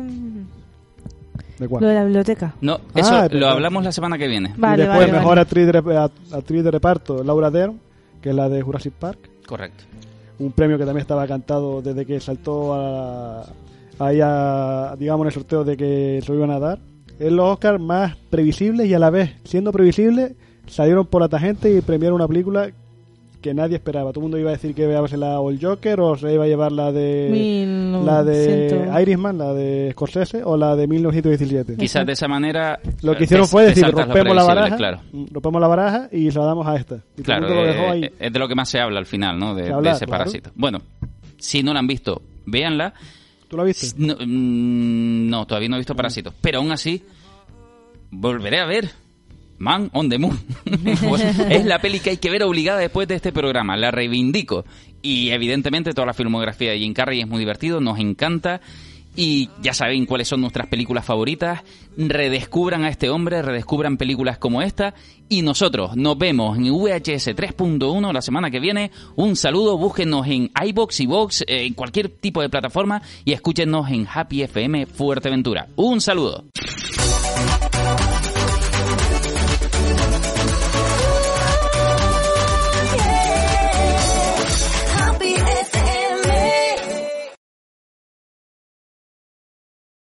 ¿De cuál? lo de la biblioteca. No, eso Ah, lo hablamos la semana que viene. Vale, y después, vale, mejor vale. Actriz, de, actriz de reparto, Laura Dern, que es la de Jurassic Park. Correcto. Un premio que también estaba cantado desde que saltó a, ahí a, digamos, en el sorteo de que se lo iban a dar. Es los Oscars más previsibles y a la vez, siendo previsibles, salieron por la tangente y premiaron una película que nadie esperaba. Todo el mundo iba a decir que iba a llevarse la el Joker o se iba a llevar la de Mil la de ciento- Irishman, la de Scorsese o la de 1917. Quizás de esa manera... Lo eh, que hicieron te- fue decir, rompemos la baraja, Claro. mm, rompemos la baraja y se la damos a esta. Y todo Claro, el mundo lo dejó eh, ahí. eh, es de lo que más se habla al final, ¿no? De, ese claro. parásito. Bueno, si no la han visto, véanla. ¿Tú la viste? No, mm, no, todavía no he visto Parásitos. Pero aún así, volveré a ver Man on the Moon. es la peli que hay que ver obligada después de este programa. La reivindico. Y evidentemente toda la filmografía de Jim Carrey es muy divertido, nos encanta. Y ya saben cuáles son nuestras películas favoritas. Redescubran a este hombre, redescubran películas como esta. Y nosotros nos vemos en VHS 3.1 la semana que viene. Un saludo, búsquenos en iBox y Vox, eh, en cualquier tipo de plataforma. Y escúchenos en Happy FM Fuerteventura. Un saludo.